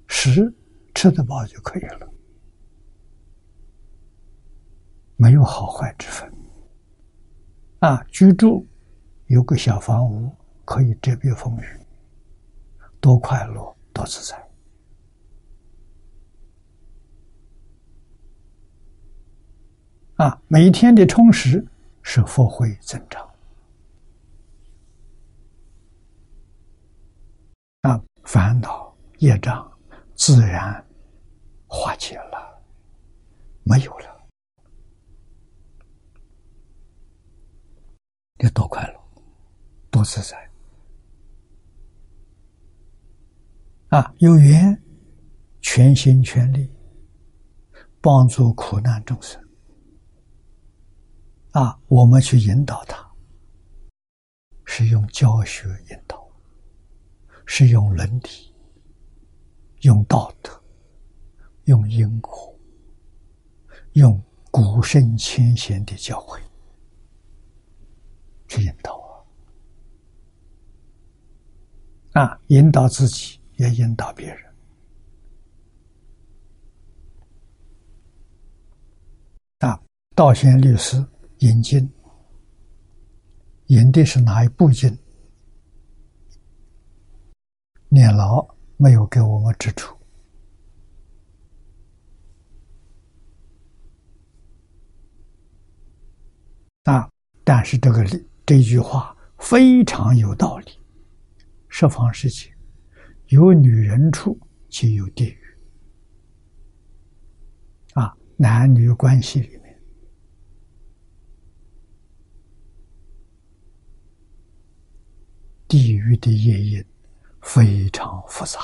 食吃得饱就可以了。没有好坏之分，啊，居住有个小房屋可以遮蔽风雨，多快乐，多自在，啊，每一天的充实是福慧增长，啊，烦恼业障自然化解了，没有了。你多快乐，多自在啊！有缘，全心全力帮助苦难众生啊！我们去引导他，是用教学引导，是用伦理、用道德、用因果、用古圣先贤的教诲。去引导啊！啊，引导自己也引导别人。啊，道贤律师引经，引的是哪一部经？念老没有给我们指出。啊，但是这个理这句话非常有道理。十方世界有女人处，就有地狱。啊，男女关系里面，地狱的业因非常复杂，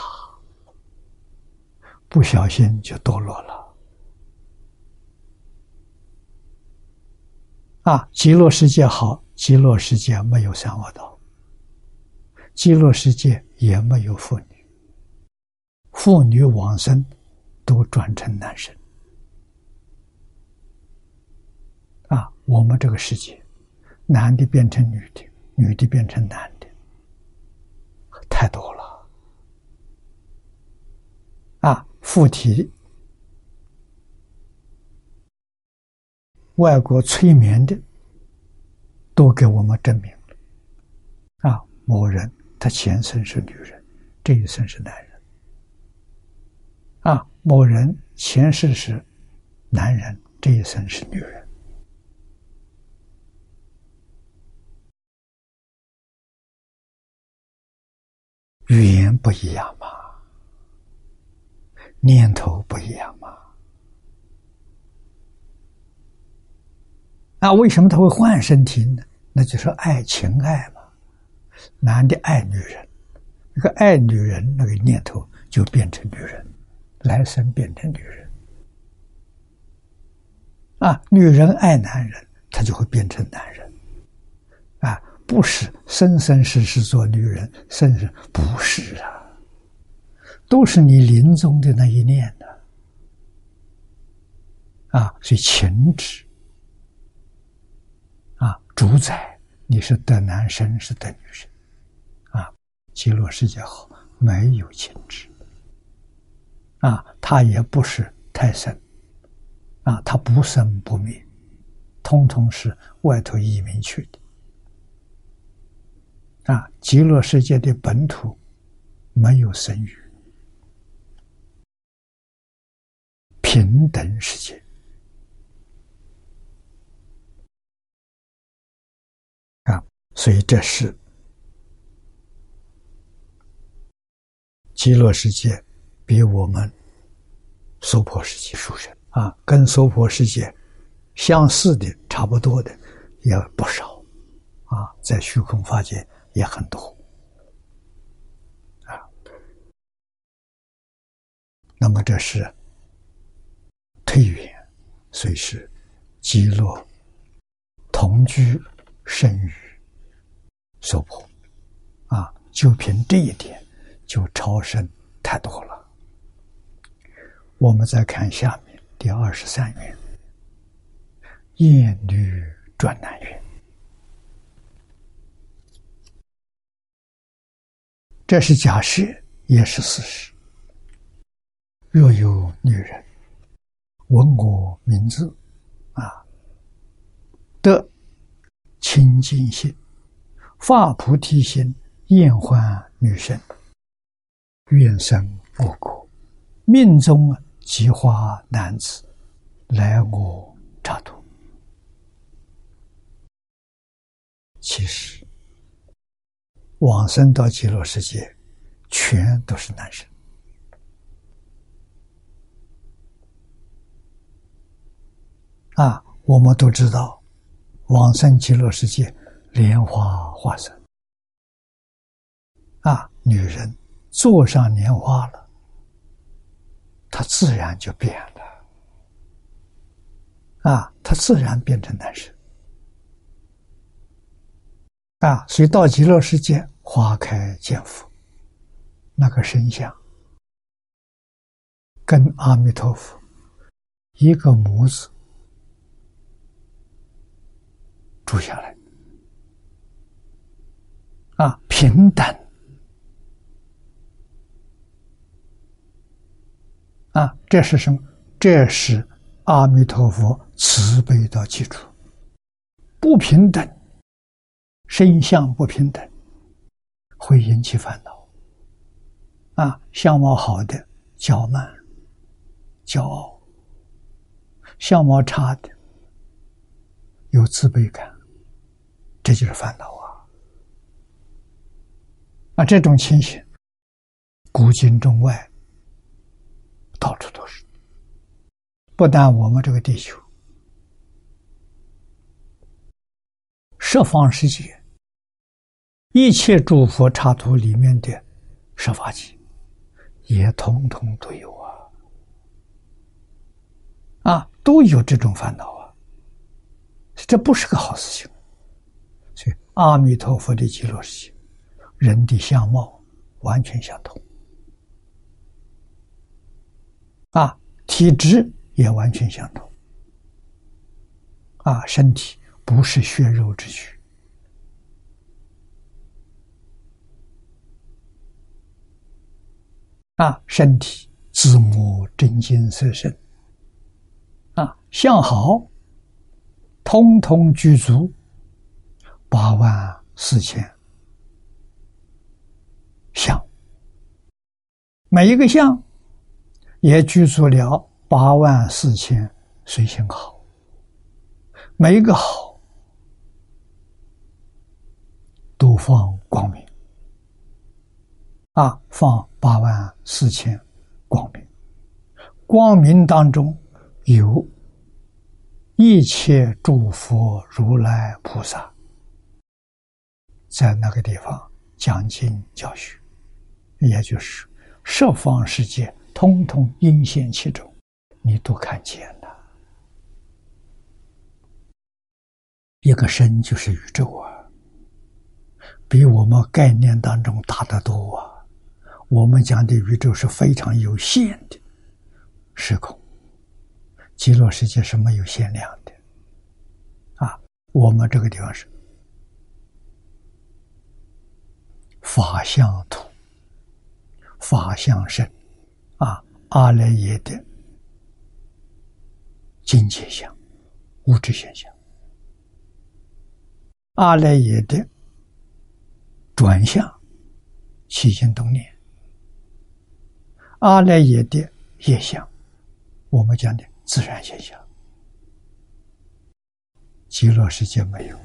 不小心就堕落了。啊，极乐世界好，极乐世界没有三恶道，极乐世界也没有妇女，妇女往生都转成男生。啊，我们这个世界，男的变成女的，女的变成男的，太多了。啊，附体，外国催眠的，都给我们证明了。啊，某人他前生是女人，这一生是男人。啊，某人前世是男人，这一生是女人。语言不一样嘛，念头不一样嘛。那为什么他会换身体呢？那就是爱情爱嘛。男的爱女人，那个爱女人那个念头就变成女人，来生变成女人。啊，女人爱男人，他就会变成男人。啊。不是生生世世做女人，生生不是啊，都是你临终的那一念的啊，所以情执，主宰你是得男生是得女生啊，极乐世界好，没有情执啊，他也不是太深。啊，他不生不灭，通通是外头移民去的。啊，极乐世界的本土没有生育，平等世界啊，所以这是极乐世界比我们娑婆世界殊胜。啊，跟娑婆世界相似的、差不多的也不少。啊，在虚空法界。也很多，啊，那么这是退远，虽是极乐同居生于娑婆，啊，就凭这一点就超生太多了。我们再看下面第二十三愿：艳女转男愿。这是假设，也是事实。若有女人闻我名字，啊，得清净心、发菩提心，厌欢女生，愿生我国，命中即化男子，来我刹土。其实。往生到极乐世界，全都是男生啊！我们都知道，往生极乐世界，莲花化身。啊，女人坐上莲花了，她自然就变了。啊，她自然变成男生。啊，所以到极乐世界。花开见佛，那个神像跟阿弥陀佛一个模子住下来。啊，平等啊，这是什么？这是阿弥陀佛慈悲的基础。不平等，身相不平等，会引起烦恼。啊，相貌好的骄慢、骄傲；相貌差的有自卑感，这就是烦恼啊！啊，这种情形，古今中外到处都是，不但我们这个地球，十方世界一切诸佛刹土里面的十法界。也统统都有啊，啊，都有这种烦恼啊，这不是个好事情。所以，阿弥陀佛的极乐世界，人的相貌完全相同，啊，体质也完全相同，啊，身体不是血肉之躯。啊，身体自母真金色身，啊，相好，通通具足八万四千。相，每一个相也具足了八万四千随行好，每一个好都放光明。啊，放八万四千光明，光明当中有一切诸佛如来菩萨，在那个地方讲经教学，也就是十方世界通通阴现其中，你都看见了。一个身就是宇宙啊，比我们概念当中大得多啊。我们讲的宇宙是非常有限的时空，极乐世界是没有限量的，啊，我们这个地方是法相图、法相身，啊，阿赖耶的境界相、物质现象，阿赖耶的转向、起心动念。阿赖耶的业相，我们讲的自然现象，极乐世界没有，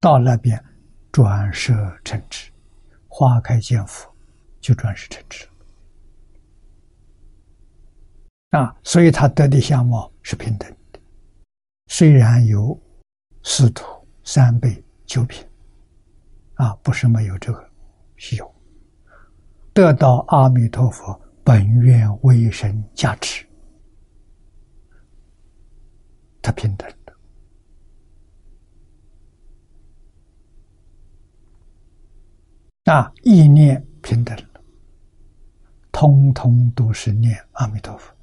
到那边转色成智，花开见佛，就转世成智啊，所以他得的相貌是平等的，虽然有四土三辈九品，啊，不是没有这个，有。得到阿弥陀佛。本愿威神加持，他平等的。啊，意念平等，通通都是念阿弥陀佛，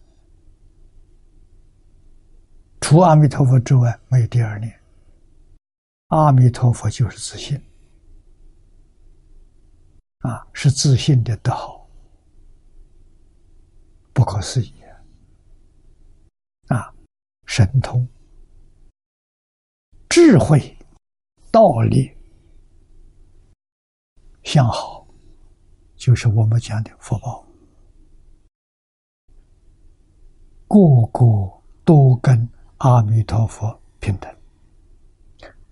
除阿弥陀佛之外没有第二念，阿弥陀佛就是自信。啊，是自信的德好。不可思议啊！神通、智慧、道理、相好，就是我们讲的福报，个个都跟阿弥陀佛平等。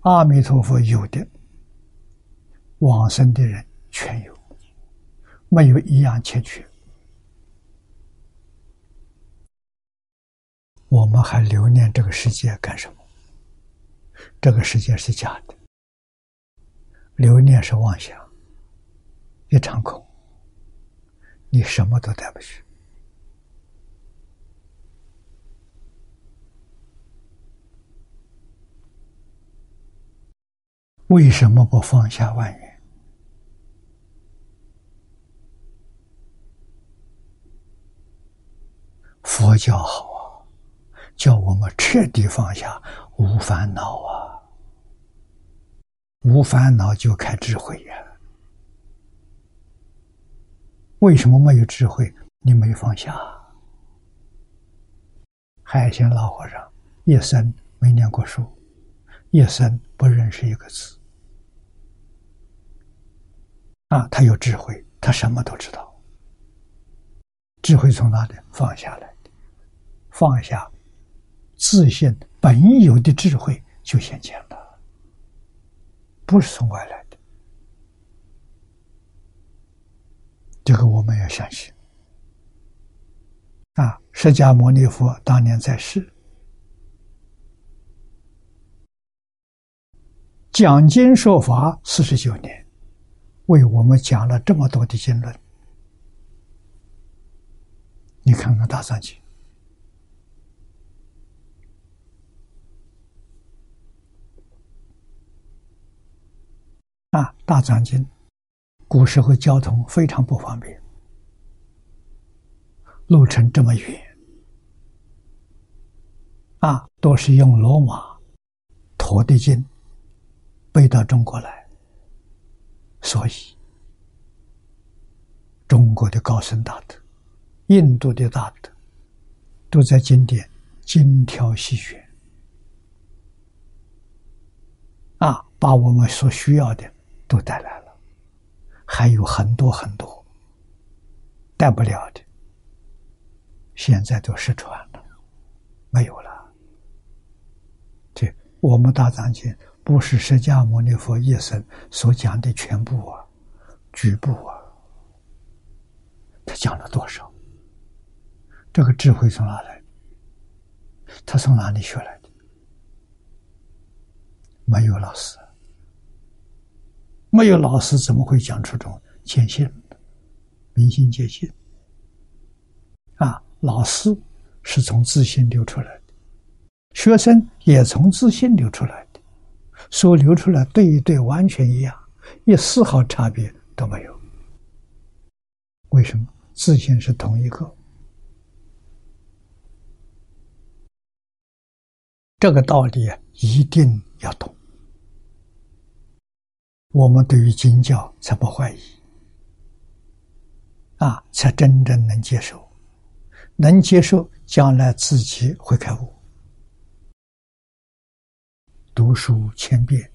阿弥陀佛有的，往生的人全有，没有一样欠缺。我们还留恋这个世界干什么？这个世界是假的，留恋是妄想，一场空，你什么都带不去。为什么不放下万缘？佛教好啊。叫我们彻底放下无烦恼啊！无烦恼就开智慧呀。为什么没有智慧？你没放下海鲜老和尚一生没念过书，一生不认识一个字。啊，他有智慧，他什么都知道。智慧从哪里放下来的？放下自信本有的智慧就显现了，不是从外来的。这个我们要相信。啊，释迦牟尼佛当年在世，讲经说法四十九年，为我们讲了这么多的经论。你看看《大藏经》啊，《大藏经》古时候交通非常不方便，路程这么远，啊，都是用骡马驮的经背到中国来，所以中国的高僧大德。印度的大德都在经典精挑细选啊，把我们所需要的都带来了，还有很多很多带不了的，现在都失传了，没有了。这我们大藏经不是释迦牟尼佛一生所讲的全部啊，局部啊，他讲了多少？这个智慧从哪来？他从哪里学来的？没有老师，没有老师怎么会讲出这种坚信、明心见性？啊，老师是从自信流出来的，学生也从自信流出来，所流出来对一对完全一样，一丝毫差别都没有。为什么？自信是同一个。这个道理一定要懂，我们对于经教才不怀疑，啊，才真正能接受，能接受，将来自己会开悟。读书千遍，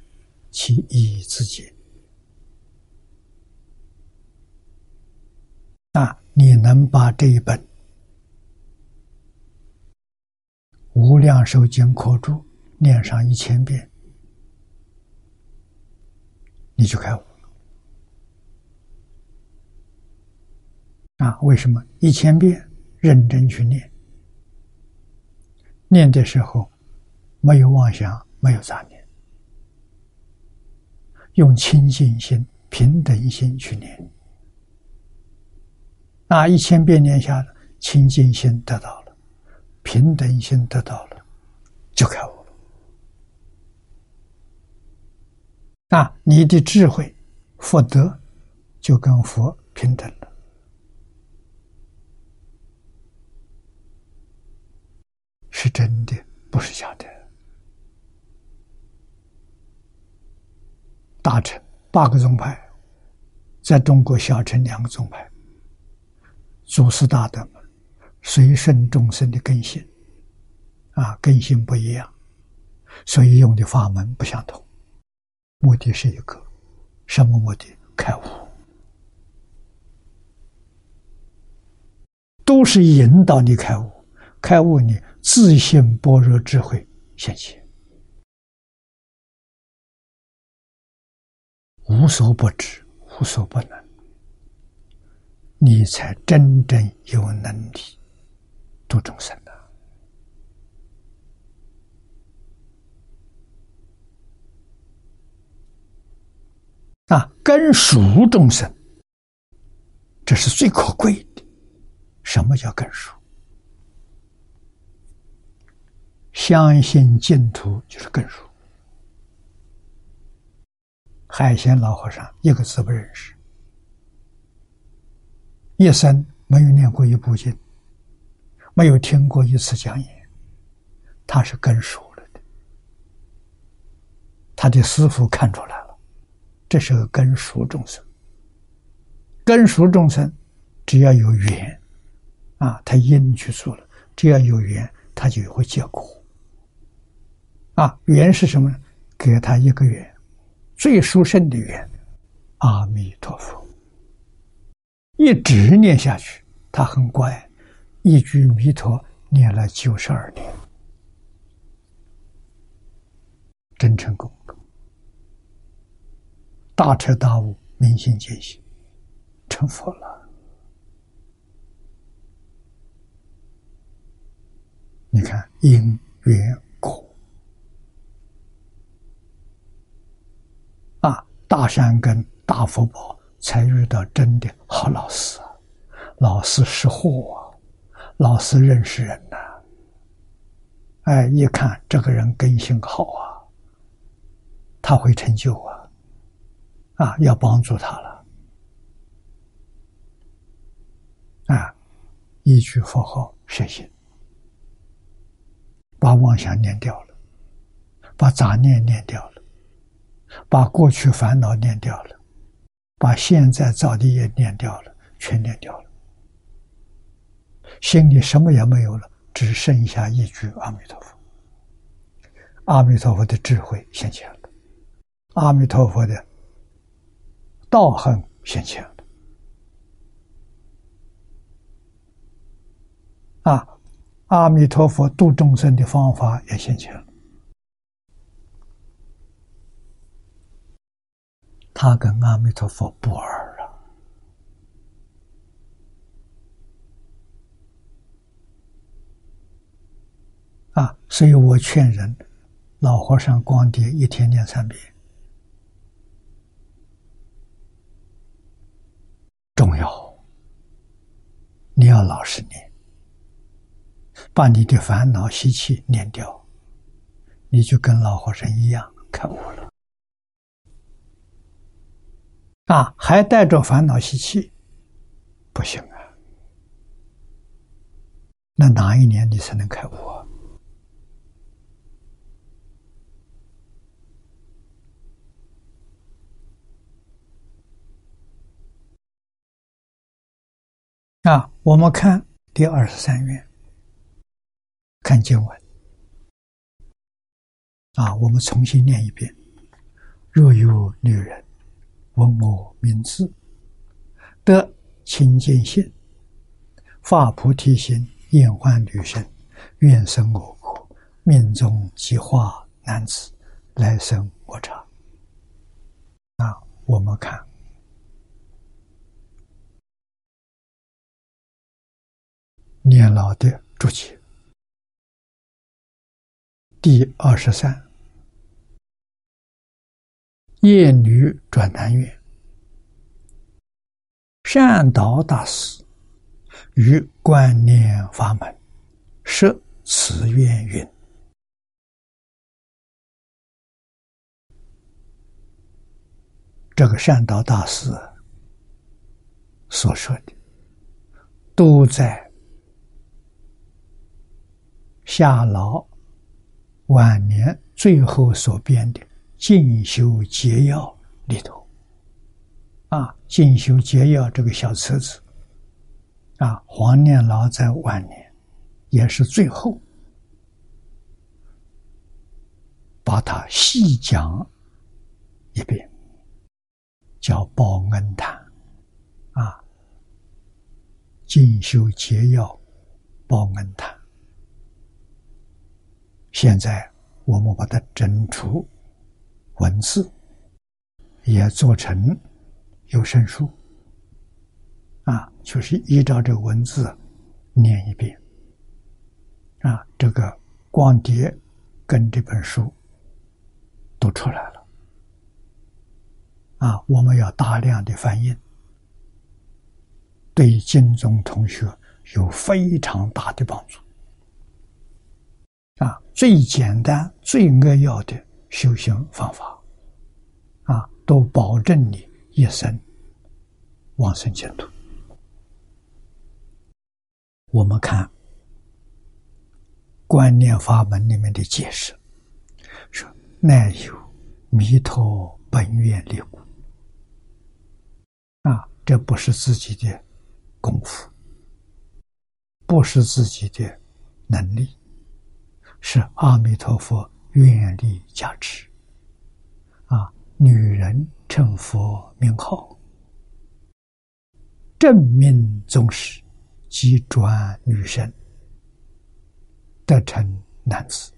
其义自见。啊，你能把这一本？无量寿经课注念上一千遍，你就开悟了。啊，为什么一千遍认真去念？念的时候没有妄想，没有杂念，用清净心、平等心去念。那一千遍念下来，清净心得到了。平等心得到了，就开悟了。啊，你的智慧、福德就跟佛平等了，是真的，不是假的。大乘八个宗派，在中国小乘两个宗派，祖师大德。随顺众生的根性，啊，根性不一样，所以用的法门不相同，目的是一个，什么目的？开悟，都是引导你开悟，开悟你自信般若智慧现前，无所不知，无所不能，你才真正有能力。度众生的啊，根属众生，这是最可贵的。什么叫根属？相信净土就是根属。海鲜老和尚一个字不认识，一生没有念过一部经。没有听过一次讲演，他是根熟了的。他的师傅看出来了，这是个根熟众生。根熟众生，只要有缘，啊，他因去做了，只要有缘，他就会结果。啊，缘是什么呢？给他一个缘，最殊胜的缘，阿弥陀佛。一直念下去，他很乖，一句弥陀念了九十二年，真成功，大彻大悟，明心见性，成佛了。你看因缘。大山根、大福报，才遇到真的好老师。老师识货啊，老师认识人呐。哎，一看这个人根性好啊，他会成就啊，啊，要帮助他了。啊，一句佛号实行，把妄想念掉了，把杂念念掉了。把过去烦恼念掉了，把现在造的业念掉了，全念掉了，心里什么也没有了，只剩下一句阿弥陀佛。阿弥陀佛的智慧现前了，阿弥陀佛的道行现前了，啊，阿弥陀佛度众生的方法也现前了。他跟阿弥陀佛不二了啊！所以我劝人，老和尚光碟一天念三遍，重要。你要老实念，把你的烦恼习气念掉，你就跟老和尚一样开悟了。啊，还带着烦恼习气，不行啊！那哪一年你才能开悟啊？啊，我们看第二十三愿，看经文。啊，我们重新念一遍：若有女人。闻我名字，得清净心，发菩提心，厌患女生，愿生我国，命中即化男子，来生我刹。啊，我们看年老的注解，第二十三。夜女转男愿，善导大师于观念法门设此愿云：这个善导大师所说的，都在夏老晚年最后所编的。进修节要里头，啊，进修节要这个小册子，啊，黄念老在晚年也是最后把它细讲一遍，叫《报恩谈》，啊，进修节要《报恩谈》，现在我们把它整出。文字也做成有声书。啊，就是依照这个文字念一遍。啊，这个光碟跟这本书都出来了。啊，我们要大量的翻译，对金中同学有非常大的帮助。啊，最简单、最扼要的。修行方法，啊，都保证你一生往生净土。我们看观念法门里面的解释，说乃有弥陀本愿力故，啊，这不是自己的功夫，不是自己的能力，是阿弥陀佛愿力加持。啊，女人称佛名号，正命宗师即转女身，得成男子。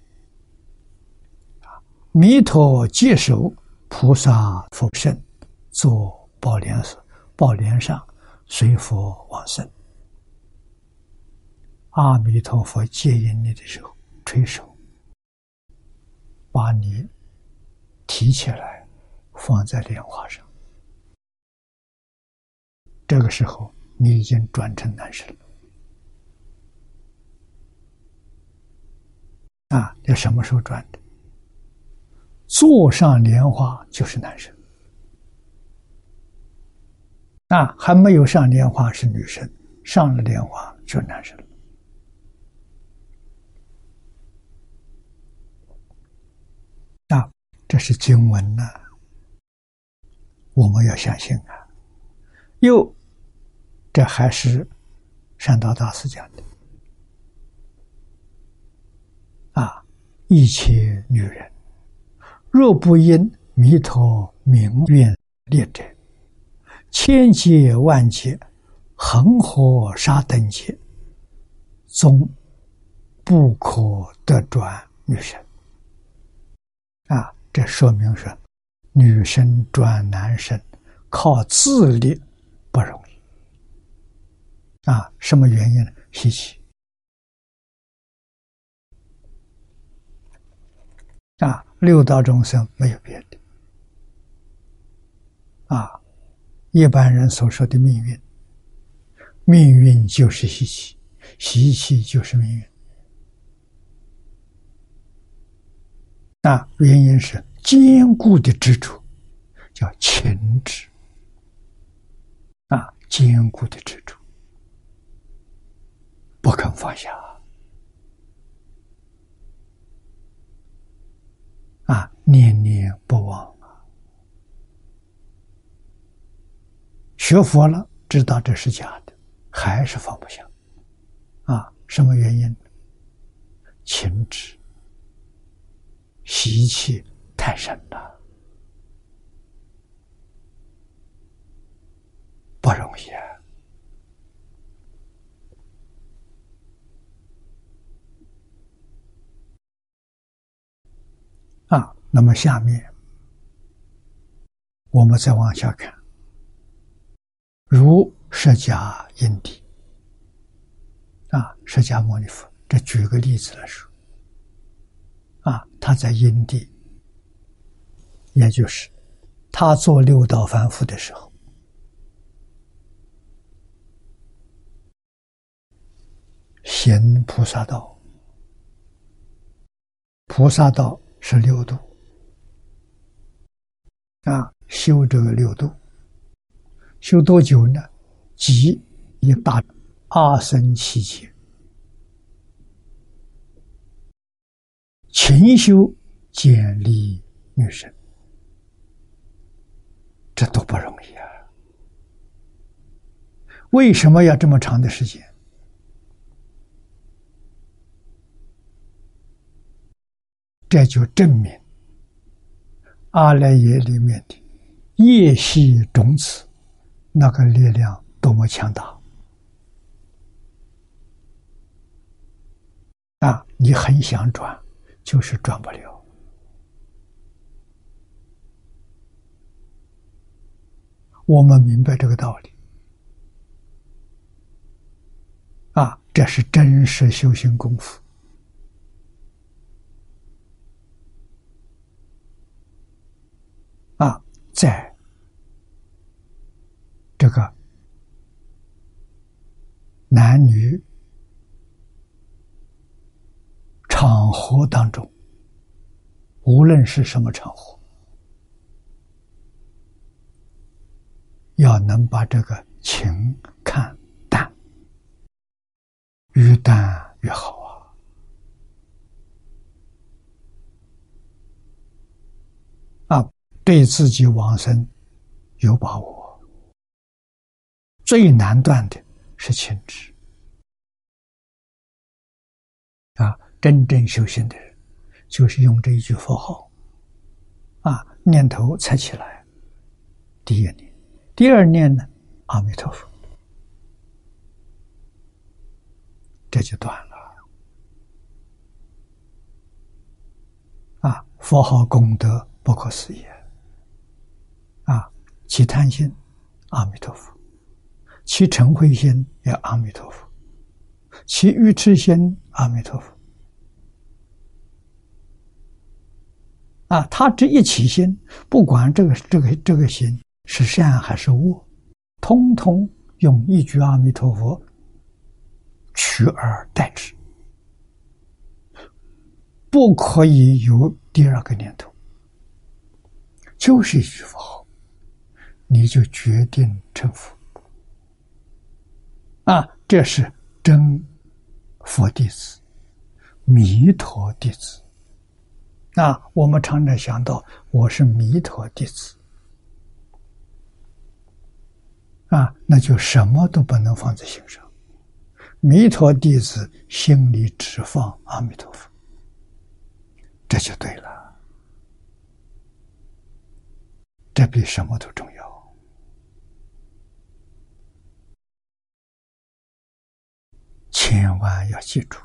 弥陀接受菩萨佛身，做宝莲寺宝莲上随佛往生。阿弥陀佛接引你的时候，垂手把你提起来，放在莲花上。这个时候，你已经转成男生了。啊，要什么时候转的？坐上莲花就是男生。啊，还没有上莲花是女生，上了莲花就是男生了。啊，这是经文呐，我们要相信啊。又，这还是善导大师讲的啊，一切女人，若不因弥陀名愿力者，千劫万劫，恒河沙等劫，终不可得转女身。啊，这说明是女生转男生靠自力不容易。啊，什么原因呢？稀奇。啊，六道众生没有别的。啊，一般人所说的命运，命运就是习气，习气就是命运。那原因是坚固的执着，叫情执。啊，坚固的执着，不肯放下。啊，念念不忘啊！学佛了，知道这是假的，还是放不下。啊，什么原因？情执。习气太深了，不容易啊！啊，那么下面我们再往下看，如释迦因地啊，释迦牟尼佛，这举个例子来说。他在因地，也就是他做六道凡夫的时候，行菩萨道。菩萨道是六度，啊，修这个六度，修多久呢？即一大阿僧期间。勤修建立女神，这都不容易啊！为什么要这么长的时间？这就证明阿赖耶里面的业系种子那个力量多么强大啊！你很想转。就是转不了，我们明白这个道理啊，这是真实修行功夫啊，在这个男女。场合当中，无论是什么场合，要能把这个情看淡，越淡越好啊！啊，对自己往生有把握，最难断的是情执。啊，真正修行的人，就是用这一句佛号，啊，念头才起来，第一念，第二念呢，阿弥陀佛，这就断了。啊，佛号功德不可思议，啊，其贪心，阿弥陀佛；其嗔恚心，也阿弥陀佛；其愚痴心，阿弥陀佛。啊，他这一起心，不管这个这个这个心是善还是恶，通通用一句阿弥陀佛取而代之，不可以有第二个念头，就是一句佛号，你就决定成佛。啊，这是真佛弟子，弥陀弟子。那我们常常想到，我是弥陀弟子，啊，那就什么都不能放在心上。弥陀弟子心里只放阿弥陀佛，这就对了，这比什么都重要。千万要记住，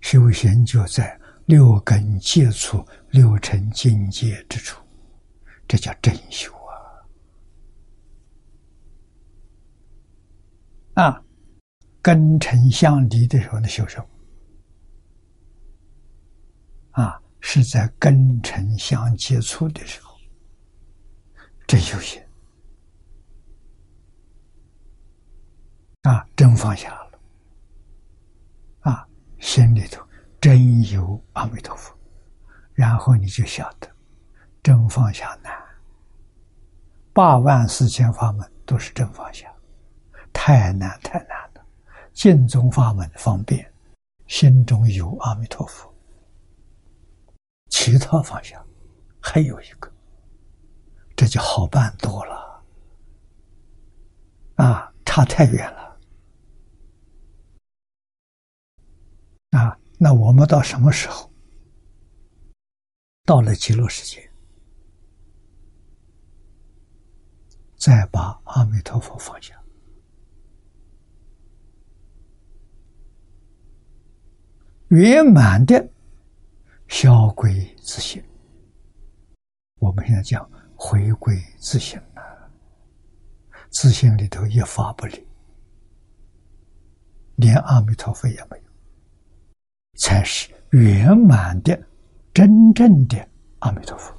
修行就在。六根接触六尘境界之处，这叫真修啊！啊，根尘相离的时候的修什么？啊，是在根尘相接触的时候，真修行啊，真放下了啊，心里头。真有阿弥陀佛，然后你就晓得，真放下难。八万四千法门都是真放下，太难太难了。净宗法门方便，心中有阿弥陀佛，其他放下还有一个，这就好办多了。啊，差太远了。啊。那我们到什么时候？到了极乐世界，再把阿弥陀佛放下，圆满的消归自性。我们现在讲回归自性了，自性里头一发不离，连阿弥陀佛也没有。才是圆满的、真正的阿弥陀佛，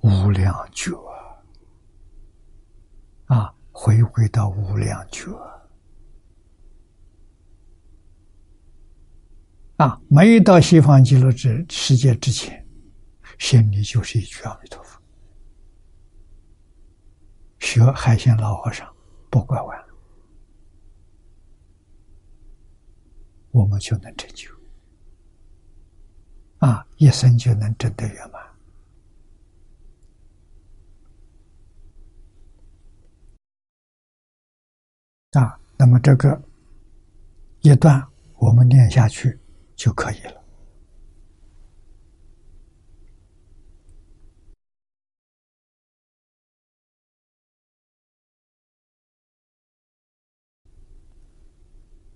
无量觉啊！回归到无量觉啊！没到西方极乐之世界之前，心里就是一句阿弥陀佛。学海鲜老和尚不拐弯。我们就能成就，啊，一生就能真得圆满，啊，那么这个一段我们念下去就可以了。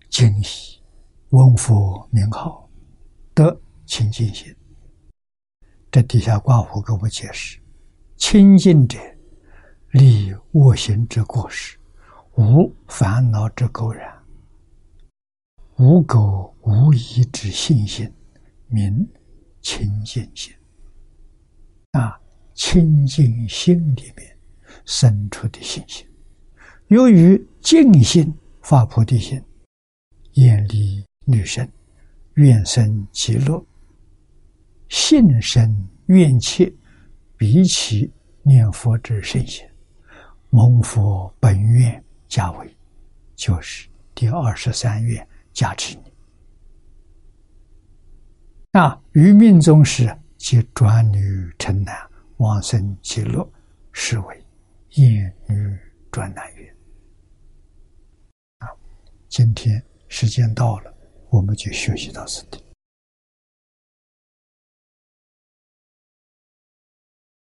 惊喜。闻佛名号，得清净心。这底下挂符给我们解释：清净者，离恶行之过失，无烦恼之垢染，无垢无疑之信心，名清净心。啊，清净心里面生出的信心，由于净心发菩提心，远离。女生愿生极乐，信生愿切，比起念佛之圣贤，蒙佛本愿加为，就是第二十三愿加持你。啊，于命中时即转女成男，往生极乐，是为厌女转男愿。啊，今天。时间到了，我们就学习到此地。